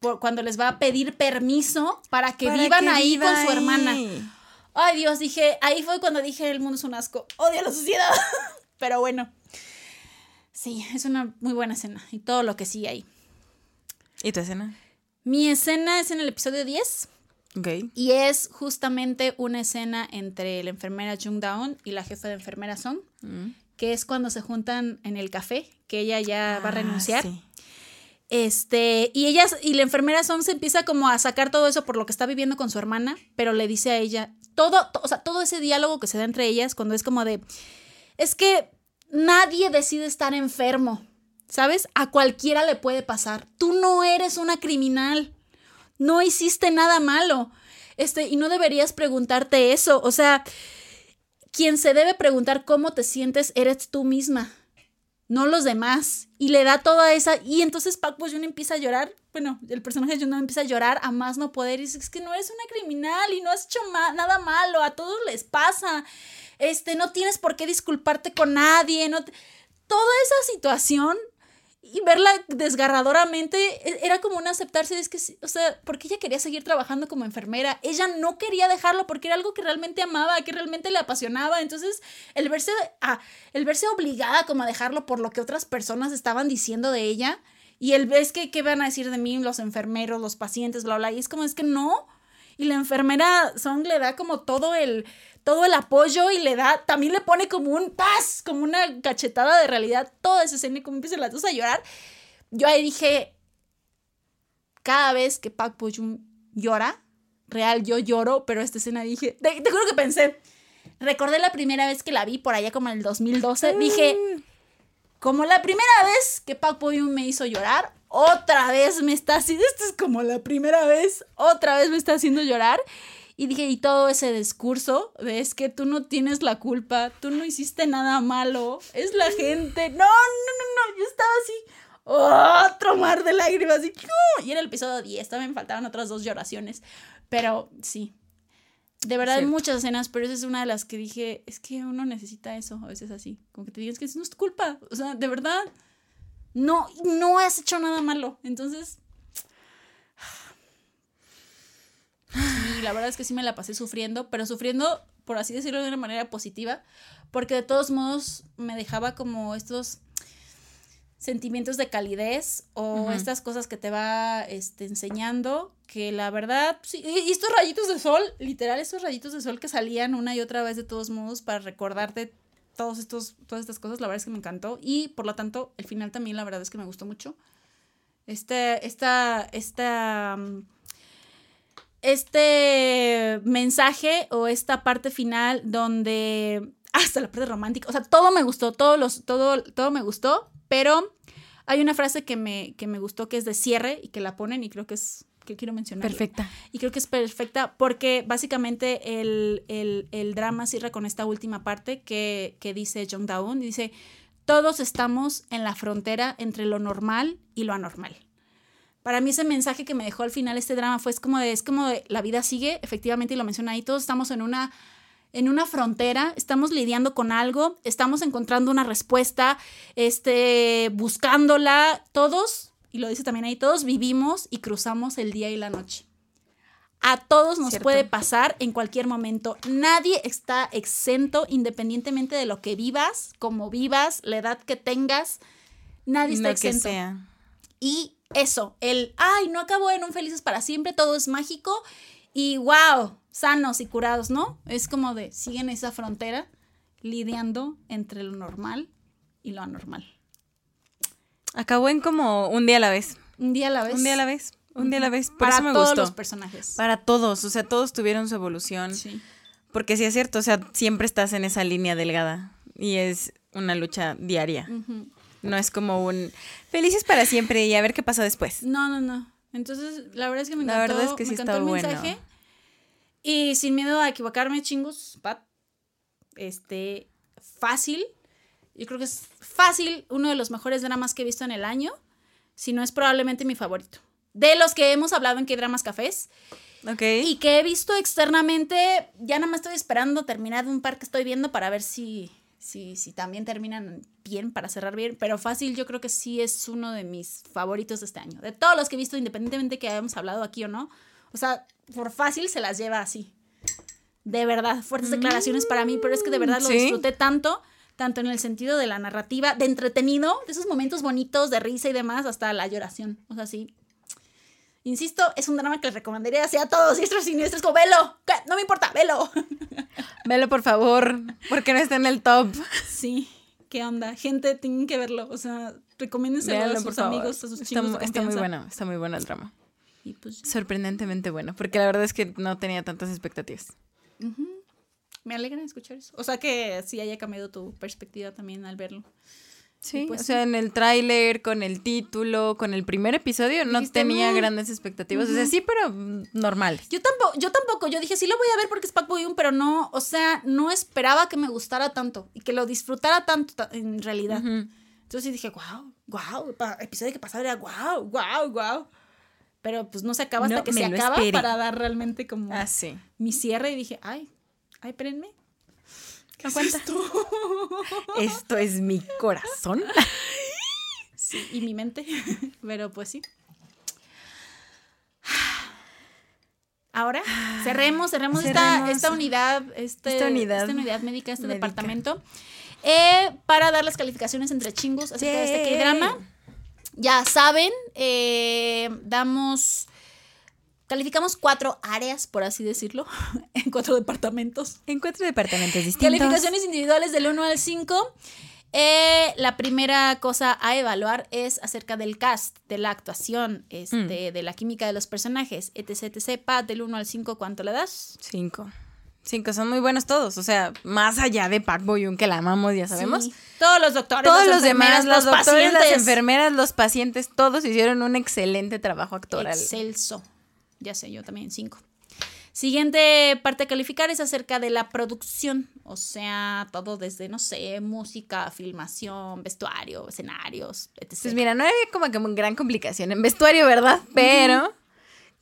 por- cuando les va a pedir permiso para que Para vivan que ahí viva con su hermana. Ay, Dios, dije, ahí fue cuando dije, el mundo es un asco, odio la sociedad. Pero bueno, sí, es una muy buena escena y todo lo que sigue ahí. ¿Y tu escena? Mi escena es en el episodio 10 Ok. y es justamente una escena entre la enfermera Jung Daon y la jefa de enfermera Song, Mm. que es cuando se juntan en el café, que ella ya va a Ah, renunciar. sí. Este, y ella y la enfermera Song se empieza como a sacar todo eso por lo que está viviendo con su hermana, pero le dice a ella, todo, to- o sea, todo ese diálogo que se da entre ellas cuando es como de, es que nadie decide estar enfermo, ¿sabes? A cualquiera le puede pasar. Tú no eres una criminal, no hiciste nada malo, este, y no deberías preguntarte eso, o sea, quien se debe preguntar cómo te sientes eres tú misma no los demás. Y le da toda esa. Y entonces Park Bo Joon empieza a llorar. Bueno, el personaje de Jun empieza a llorar a más no poder. Y dice: Es que no eres una criminal y no has hecho nada malo. A todos les pasa. Este, no tienes por qué disculparte con nadie. No Toda esa situación y verla desgarradoramente e- era como un aceptarse. Es que, o sea, porque ella quería seguir trabajando como enfermera. Ella no quería dejarlo porque era algo que realmente amaba, que realmente le apasionaba. Entonces, el verse, ah, el verse obligada como a dejarlo por lo que otras personas estaban diciendo de ella. Y el ves que qué van a decir de mí los enfermeros, los pacientes, bla, bla. Y es como, es que no. Y la enfermera Song le da como todo el, todo el apoyo y le da, también le pone como un paz, como una cachetada de realidad, toda esa escena y como empiezan las dos a llorar. Yo ahí dije, cada vez que Bo Joon llora, real, yo lloro, pero esta escena dije, te, te juro que pensé, recordé la primera vez que la vi por allá como en el 2012, dije, como la primera vez que Park Bo Yoon me hizo llorar, otra vez me está haciendo, esto es como la primera vez, otra vez me está haciendo llorar. Y dije, y todo ese discurso de es que tú no tienes la culpa, tú no hiciste nada malo, es la gente. No, no, no, no, yo estaba así, otro mar de lágrimas, y, y era el episodio 10, también faltaban otras dos lloraciones. Pero sí, de verdad hay muchas escenas, pero esa es una de las que dije, es que uno necesita eso, a veces así, como que te digas que eso no es tu culpa, o sea, de verdad, no, no has hecho nada malo, entonces... Sí, la verdad es que sí me la pasé sufriendo, pero sufriendo, por así decirlo, de una manera positiva, porque de todos modos me dejaba como estos sentimientos de calidez o estas cosas que te va este, enseñando que la verdad, sí, y y estos rayitos de sol, literal, estos rayitos de sol que salían una y otra vez de todos modos para recordarte todos estos, todas estas cosas, la verdad es que me encantó y por lo tanto el final también la verdad es que me gustó mucho. Este, esta, esta, mm, este mensaje o esta parte final donde hasta la parte romántica, o sea, todo me gustó, todo, los, todo, todo me gustó, pero hay una frase que me, que me gustó que es de cierre y que la ponen y creo que es que quiero mencionar. Perfecta. Y creo que es perfecta porque básicamente el, el- el drama cierra con esta última parte que, que dice Jung Daun. Dice, todos estamos en la frontera entre lo normal y lo anormal. Para mí ese mensaje que me dejó al final este drama fue es como de, es como de, la vida sigue, efectivamente, y lo menciona ahí, todos estamos en una, en una frontera, estamos lidiando con algo, estamos encontrando una respuesta, este, buscándola, todos, y lo dice también ahí, todos vivimos y cruzamos el día y la noche. A todos nos Cierto. puede pasar en cualquier momento. Nadie está exento independientemente de lo que vivas, como vivas, la edad que tengas. Nadie está Lo que exento. sea. Y eso, el, ay, no acabó en un felices para siempre, todo es mágico y wow, sanos y curados, ¿no? Es como de, siguen esa frontera lidiando entre lo normal y lo anormal. Acabó en como un día a la vez. Un día a la vez. Un día a la vez. Un día a la vez. Por para eso me todos gustó. los personajes. Para todos. O sea, todos tuvieron su evolución. Sí. Porque sí es cierto. O sea, siempre estás en esa línea delgada. Y es una lucha diaria. No es como un felices para siempre y a ver qué pasa después. No, no, no. Entonces, la verdad es que me La encantó, verdad es que me sí encantó está el bueno. mensaje. Y sin miedo a equivocarme, chingos, Pat, este, fácil. Yo creo que es fácil uno de los mejores dramas que he visto en el año. Si no es probablemente mi favorito. De los que hemos hablado en que dramas cafés. Ok. Y que he visto externamente. Ya nada más estoy esperando terminar un par que estoy viendo para ver si, si, si también terminan bien, para cerrar bien. Pero fácil, yo creo que sí es uno de mis favoritos de este año. De todos los que he visto, independientemente que hayamos hablado aquí o no. O sea, por fácil se las lleva así. De verdad, fuertes declaraciones para mí, pero es que de verdad lo Sí. disfruté tanto, tanto en el sentido de la narrativa, de entretenido, de esos momentos bonitos, de risa y demás, hasta la lloración. O sea, sí. Insisto, es un drama que les recomendaría así a todos, diestros y siniestros, como velo, ¿qué? no me importa, velo. Velo, por favor, porque no está en el top. Sí, ¿qué onda? Gente, tienen que verlo, o sea, recomiéndenselo a sus por favor. amigos, a sus chicos está muy bueno, está muy bueno el drama. Y pues Sorprendentemente bueno, porque la verdad es que no tenía tantas expectativas. Me alegra escuchar eso. O sea, que sí haya cambiado tu perspectiva también al verlo. Sí, pues o sea, en el tráiler, con el título, con el primer episodio, no Dijiste, tenía "Mm". grandes expectativas. O sea, sí, pero normales. Yo tampoco, yo tampoco, yo dije, sí lo voy a ver porque es Park Bo Yoon, pero no, o sea, no esperaba que me gustara tanto y que lo disfrutara tanto ta- en realidad. Ujú. Entonces dije, wow, wow, episodio que pasaba era wow, wow, wow. Pero pues no se acaba hasta No que se acaba esperé. para dar realmente como Ah, sí. mi cierre y dije, ay, ay, espérenme. ¿Qué Aguanta. Esto es mi corazón. Sí, y mi mente. Pero pues sí. Ahora, cerremos, cerremos, Esta, Cerremos. esta unidad, este, Esta unidad esta unidad médica, este médica. departamento, eh, para dar las calificaciones entre chingus acerca de este. K-drama. Ya saben, eh, damos, calificamos cuatro áreas, por así decirlo, en cuatro departamentos. En cuatro departamentos distintos. Calificaciones individuales del 1 al 5. Eh, la primera cosa a evaluar es acerca del cast, de la actuación, este, de la química de los personajes, etc, etc. Pat, del 1 al 5, ¿cuánto le das? Cinco. Cinco, son muy buenos todos. O sea, más allá de Park Bo Yoon, que la amamos, ya sabemos. Sí. Todos los doctores, Todos los demás, los doctores, las enfermeras, los pacientes, todos hicieron un excelente trabajo actoral. Excelso. Ya sé, yo también, 5. Siguiente parte a calificar es acerca de la producción, o sea, todo desde, no sé, música, filmación, vestuario, escenarios, etc. Pues mira, no había como que una gran complicación en vestuario, ¿verdad? Pero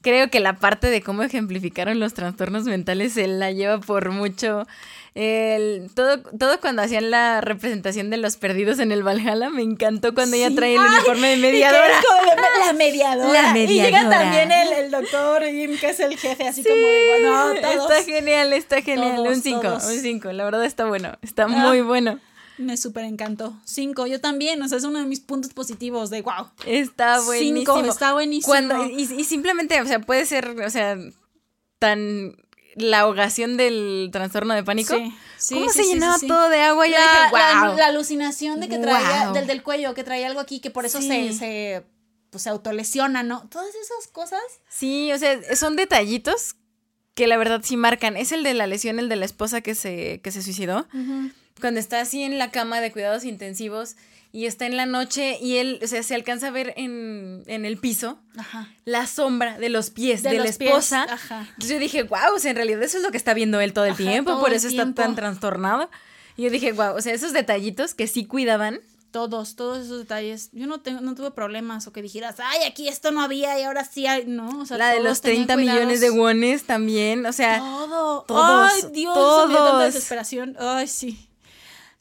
creo que la parte de cómo ejemplificaron los trastornos mentales se la lleva por mucho. El, todo, todo cuando hacían la representación de los perdidos en el Valhalla, me encantó cuando ella trae el Ay, uniforme de mediadora. la mediadora. Y llega también el, el doctor Jim, que es el jefe, así como de, bueno, todos. Está genial, está genial. Todos, un 5, todos. un 5. La verdad está bueno, está Ah. muy bueno. Me súper encantó. Cinco, yo también, o sea, es uno de mis puntos positivos de wow. Está buenísimo. Cinco, está buenísimo. Cuando, y, y simplemente, o sea, puede ser, o sea, tan la ahogación del trastorno de pánico. Sí, sí, ¿Cómo sí, se llenaba todo de agua? Yo la, la- alucinación de que traía, Wow. del del cuello, que traía algo aquí, que por eso se, se, pues, se autolesiona, ¿no? Todas esas cosas. Sí, o sea, son detallitos que la verdad sí marcan. Es el de la lesión, el de la esposa que se, que se suicidó. Cuando está así en la cama de cuidados intensivos y está en la noche y él, o sea, se alcanza a ver en, en el piso Ajá. la sombra de los pies de, De la pies, esposa. ajá. Entonces yo dije, wow, o sea, en realidad eso es lo que está viendo él todo el Ajá, tiempo, todo por eso está tan trastornado. Y yo dije, wow, o sea, esos detallitos que sí cuidaban. Todos, todos esos detalles. Yo no, tengo, no tuve problemas o que dijeras, ay, aquí esto no había y ahora sí hay. No, o sea, la de todos los tenían 30 millones de wones también, o sea, Todo. todos, Ay, Dios, eso me tanta todos. desesperación. Ay, sí.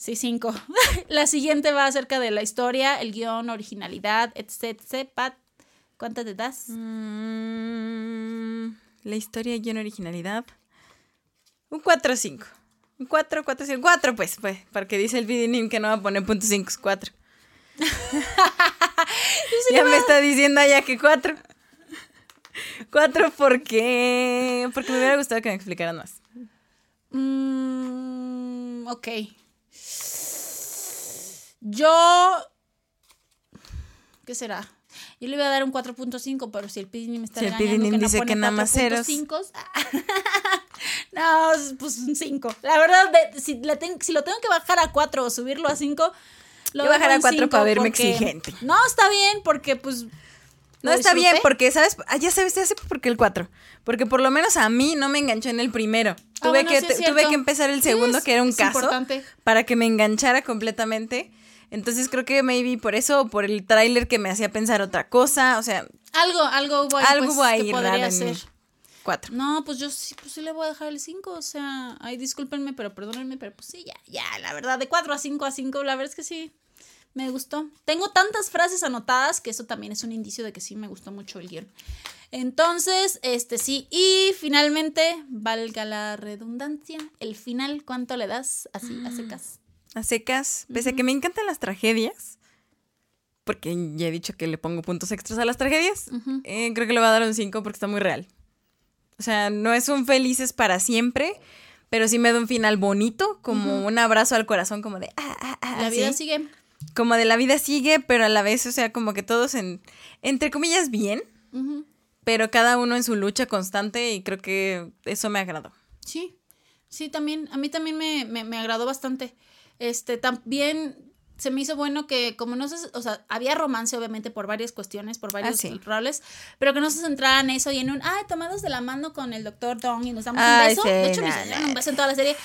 Sí, cinco. la siguiente va acerca de la historia, el guion, originalidad, etc. etc. Pat, ¿cuántas te das? mm, la historia una originalidad. Un 4-5. Un 4, 4, 5. 4 pues, pues, porque dice el videonim que no va a poner punto 5, es 4. ya me está diciendo allá que 4. 4 porque porque me hubiera gustado que me explicaran más. Mm, ok. Yo. ¿Qué será? Yo le voy a dar un 4.5, pero si el Pidini me está Si el que no dice pone que nada más ceros. 4.5, no, pues un 5. La verdad, si, ten- si lo tengo que bajar a 4 o subirlo a 5, lo Yo bajar dejo a en cuatro cinco para verme porque- exigente. No, está bien, porque pues No está bien, porque, ¿sabes? Ah, ya sabes, ya sé por qué el 4. Porque por lo menos a mí no me enganchó en el primero. Ah, tuve, bueno, que, sí tuve que empezar el Sí, segundo, es- que era un caso, importante. para que me enganchara completamente. Entonces creo que maybe por eso o por el tráiler que me hacía pensar otra cosa. O sea, Algo, algo hubo ahí, algo pues, hubo que ahí podría raro en ser. 4. No, pues yo sí, pues sí le voy a dejar el 5, o sea, ay, discúlpenme, pero perdónenme, pero pues sí, ya, ya, la verdad, de 4 a 5 a 5, la verdad es que sí, me gustó. Tengo tantas frases anotadas que eso también es un indicio de que sí me gustó mucho el guion. Entonces, este sí, y finalmente, valga la redundancia, el final, ¿cuánto le das así a secas? A secas, pese a que me encantan las tragedias, porque ya he dicho que le pongo puntos extras a las tragedias, eh, creo que le va a dar un 5 porque está muy real. O sea, no es un felices para siempre, pero sí me da un final bonito, como un abrazo al corazón, como de... Ah, ah, ah, La vida sigue. Como de la vida sigue, pero a la vez, o sea, como que todos en, entre comillas, bien, pero cada uno en su lucha constante y creo que eso me agradó. Sí, sí, también, a mí también me, me, me agradó bastante. Este, también se me hizo bueno que como no se, o sea, había romance obviamente por varias cuestiones, por varios sí. roles, pero que no se centrara en eso y en un, ay, tomados de la mano con el doctor Dong y nos damos Ay, un beso. sí, de hecho, no, nos dieron un beso en toda la serie.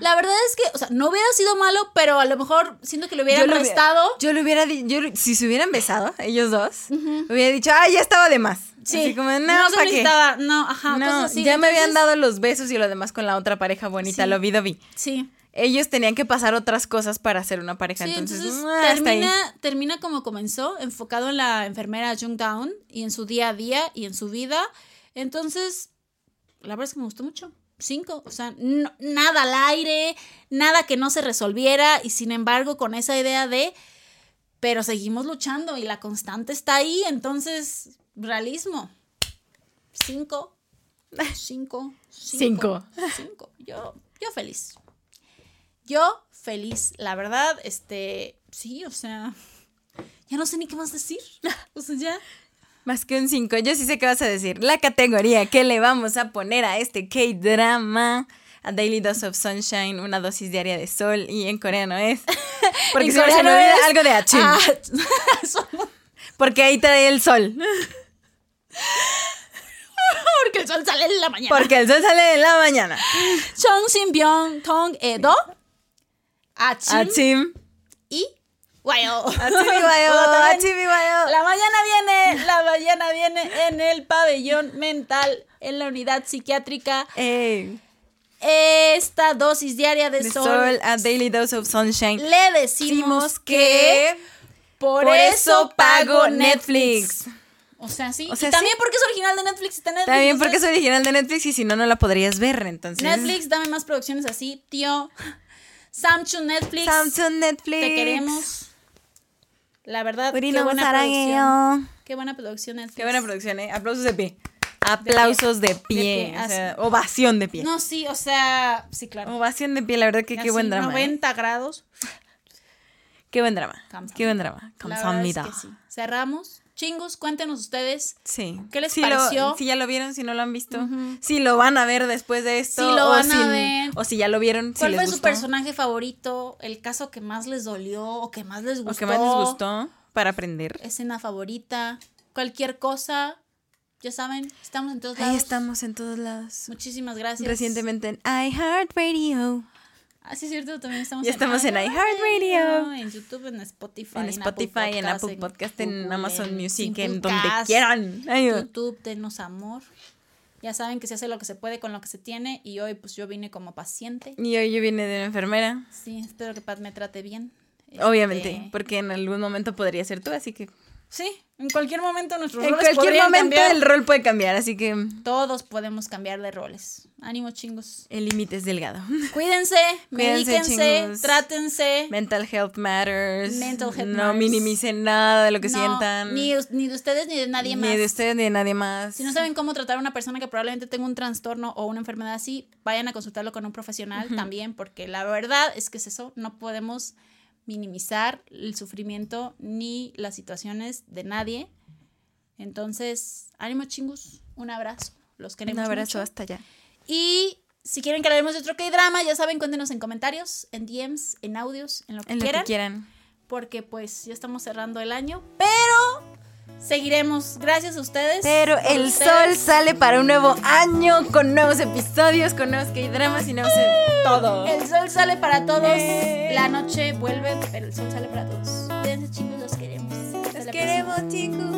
La verdad es que, o sea, no hubiera sido malo, pero a lo mejor siento que lo hubieran lo hubiera-. Yo le hubiera dicho, si se hubieran besado, ellos dos, hubiera dicho, ay, ya estaba de más. Sí, Así como, no, no se ¿pa' qué? necesitaba, no, ajá, No, cosas así. ya me habían Entonces, dado los besos y lo demás con la otra pareja bonita, Sí. lo vi, lo vi. Sí. Ellos tenían que pasar otras cosas para ser una pareja, Sí, entonces, entonces, ah, termina, termina como comenzó, enfocado en la enfermera Jung Down y en su día a día y en su vida. Entonces, la verdad es que me gustó mucho. Cinco, o sea, no- nada al aire, nada que no se resolviera y sin embargo con esa idea de, pero seguimos luchando y la constante está ahí, entonces, realismo. Cinco, cinco, cinco. Cinco. Yo, yo feliz. Yo feliz. La verdad, este, sí, o sea, ya no sé ni qué más decir. O sea, ya. Más que un 5, yo sí sé qué vas a decir. La categoría que le vamos a poner a este K-drama, a Daily Dose of Sunshine, una dosis diaria de sol, y en coreano es. Porque me coreano olvida es- algo de Achim. Ah, Porque ahí trae el sol. porque el sol sale en la mañana. Porque el sol sale en la mañana. Chong Sin Byung Tong Edo, Achim Achim. y Wayo. Achim y guayo, Bueno, también Achim y guayo. La mañana viene, la mañana viene en el pabellón mental, en la unidad psiquiátrica. Ey, Esta dosis diaria de, sol, sol a Daily Dose of Sunshine. le decimos que por, por eso pago Netflix. O sea, sí. O sea, y también sí. porque es original de Netflix y está Netflix. También porque es original de Netflix y si no, no la podrías ver, entonces. Netflix, dame más producciones así, tío. Samsung Netflix. Samsung Netflix. Te queremos. La verdad, qué Urino buena producción. Qué buena producción Netflix. Qué buena producción, ¿eh? Aplausos de pie. Aplausos de pie. pie, o sea, así. ovación de pie. No, sí, o sea, sí, claro. Ovación de pie, la verdad que qué buen drama. ¿eh? 90 grados. Qué buen drama. Qué buen drama. Verdad es que sí. Cerramos. Chingos, cuéntenos ustedes. Sí. ¿Qué les Si pareció? Lo, si ya lo vieron, si no lo han visto. Si lo van a ver después de esto. Si lo o van a ver. O si ya lo vieron, si ¿Cuál les fue su personaje favorito? ¿El caso que más les dolió o que más les gustó? O que más les gustó para aprender. Escena favorita. Cualquier cosa. Ya saben, estamos en todos lados. Ahí estamos en todos lados. Muchísimas gracias. Recientemente en iHeartRadio. Ah, sí, es cierto, también estamos Ya estamos en iHeartRadio. En YouTube, en Spotify. En Spotify, en Apple Podcast, en Google, Amazon Music, en donde quieran. Ay, YouTube, denos amor. Ya saben que se hace lo que se puede con lo que se tiene y hoy pues yo vine como paciente. Y hoy yo vine de una enfermera. Sí, espero que Pat me trate bien. Obviamente, Este, porque en algún momento podría ser tú, así que Sí, en cualquier momento nuestros en roles cualquier podrían momento cambiar. el rol puede cambiar, así que Todos podemos cambiar de roles. Ánimo, chingos. el límite es delgado. Cuídense, Cuídense, medíquense, chingos. trátense. Mental health matters. Mental health no matters. minimicen nada de lo que No, sientan. Ni, ni de ustedes ni de nadie más. Ni de ustedes ni de nadie más. Si no saben cómo tratar a una persona que probablemente tenga un trastorno o una enfermedad así, vayan a consultarlo con un profesional también, porque la verdad es que es eso, no podemos minimizar el sufrimiento ni las situaciones de nadie. Entonces, ánimo chingus, un abrazo, los Un queremos abrazo mucho. hasta allá. Y si quieren que hablemos de otro K-drama, ya saben, cuéntenos en comentarios, en DMs, en audios, en lo que En lo quieran, que quieran. porque pues ya estamos cerrando el año, pero Seguiremos. Gracias a ustedes. Pero el ustedes. sol sale para un nuevo año con nuevos episodios, con nuevos K-dramas y nuevos todo. El sol sale para todos. Eh. La noche vuelve, pero el sol sale para todos. Cuídense, chicos, los queremos. Hasta Los queremos, chicos.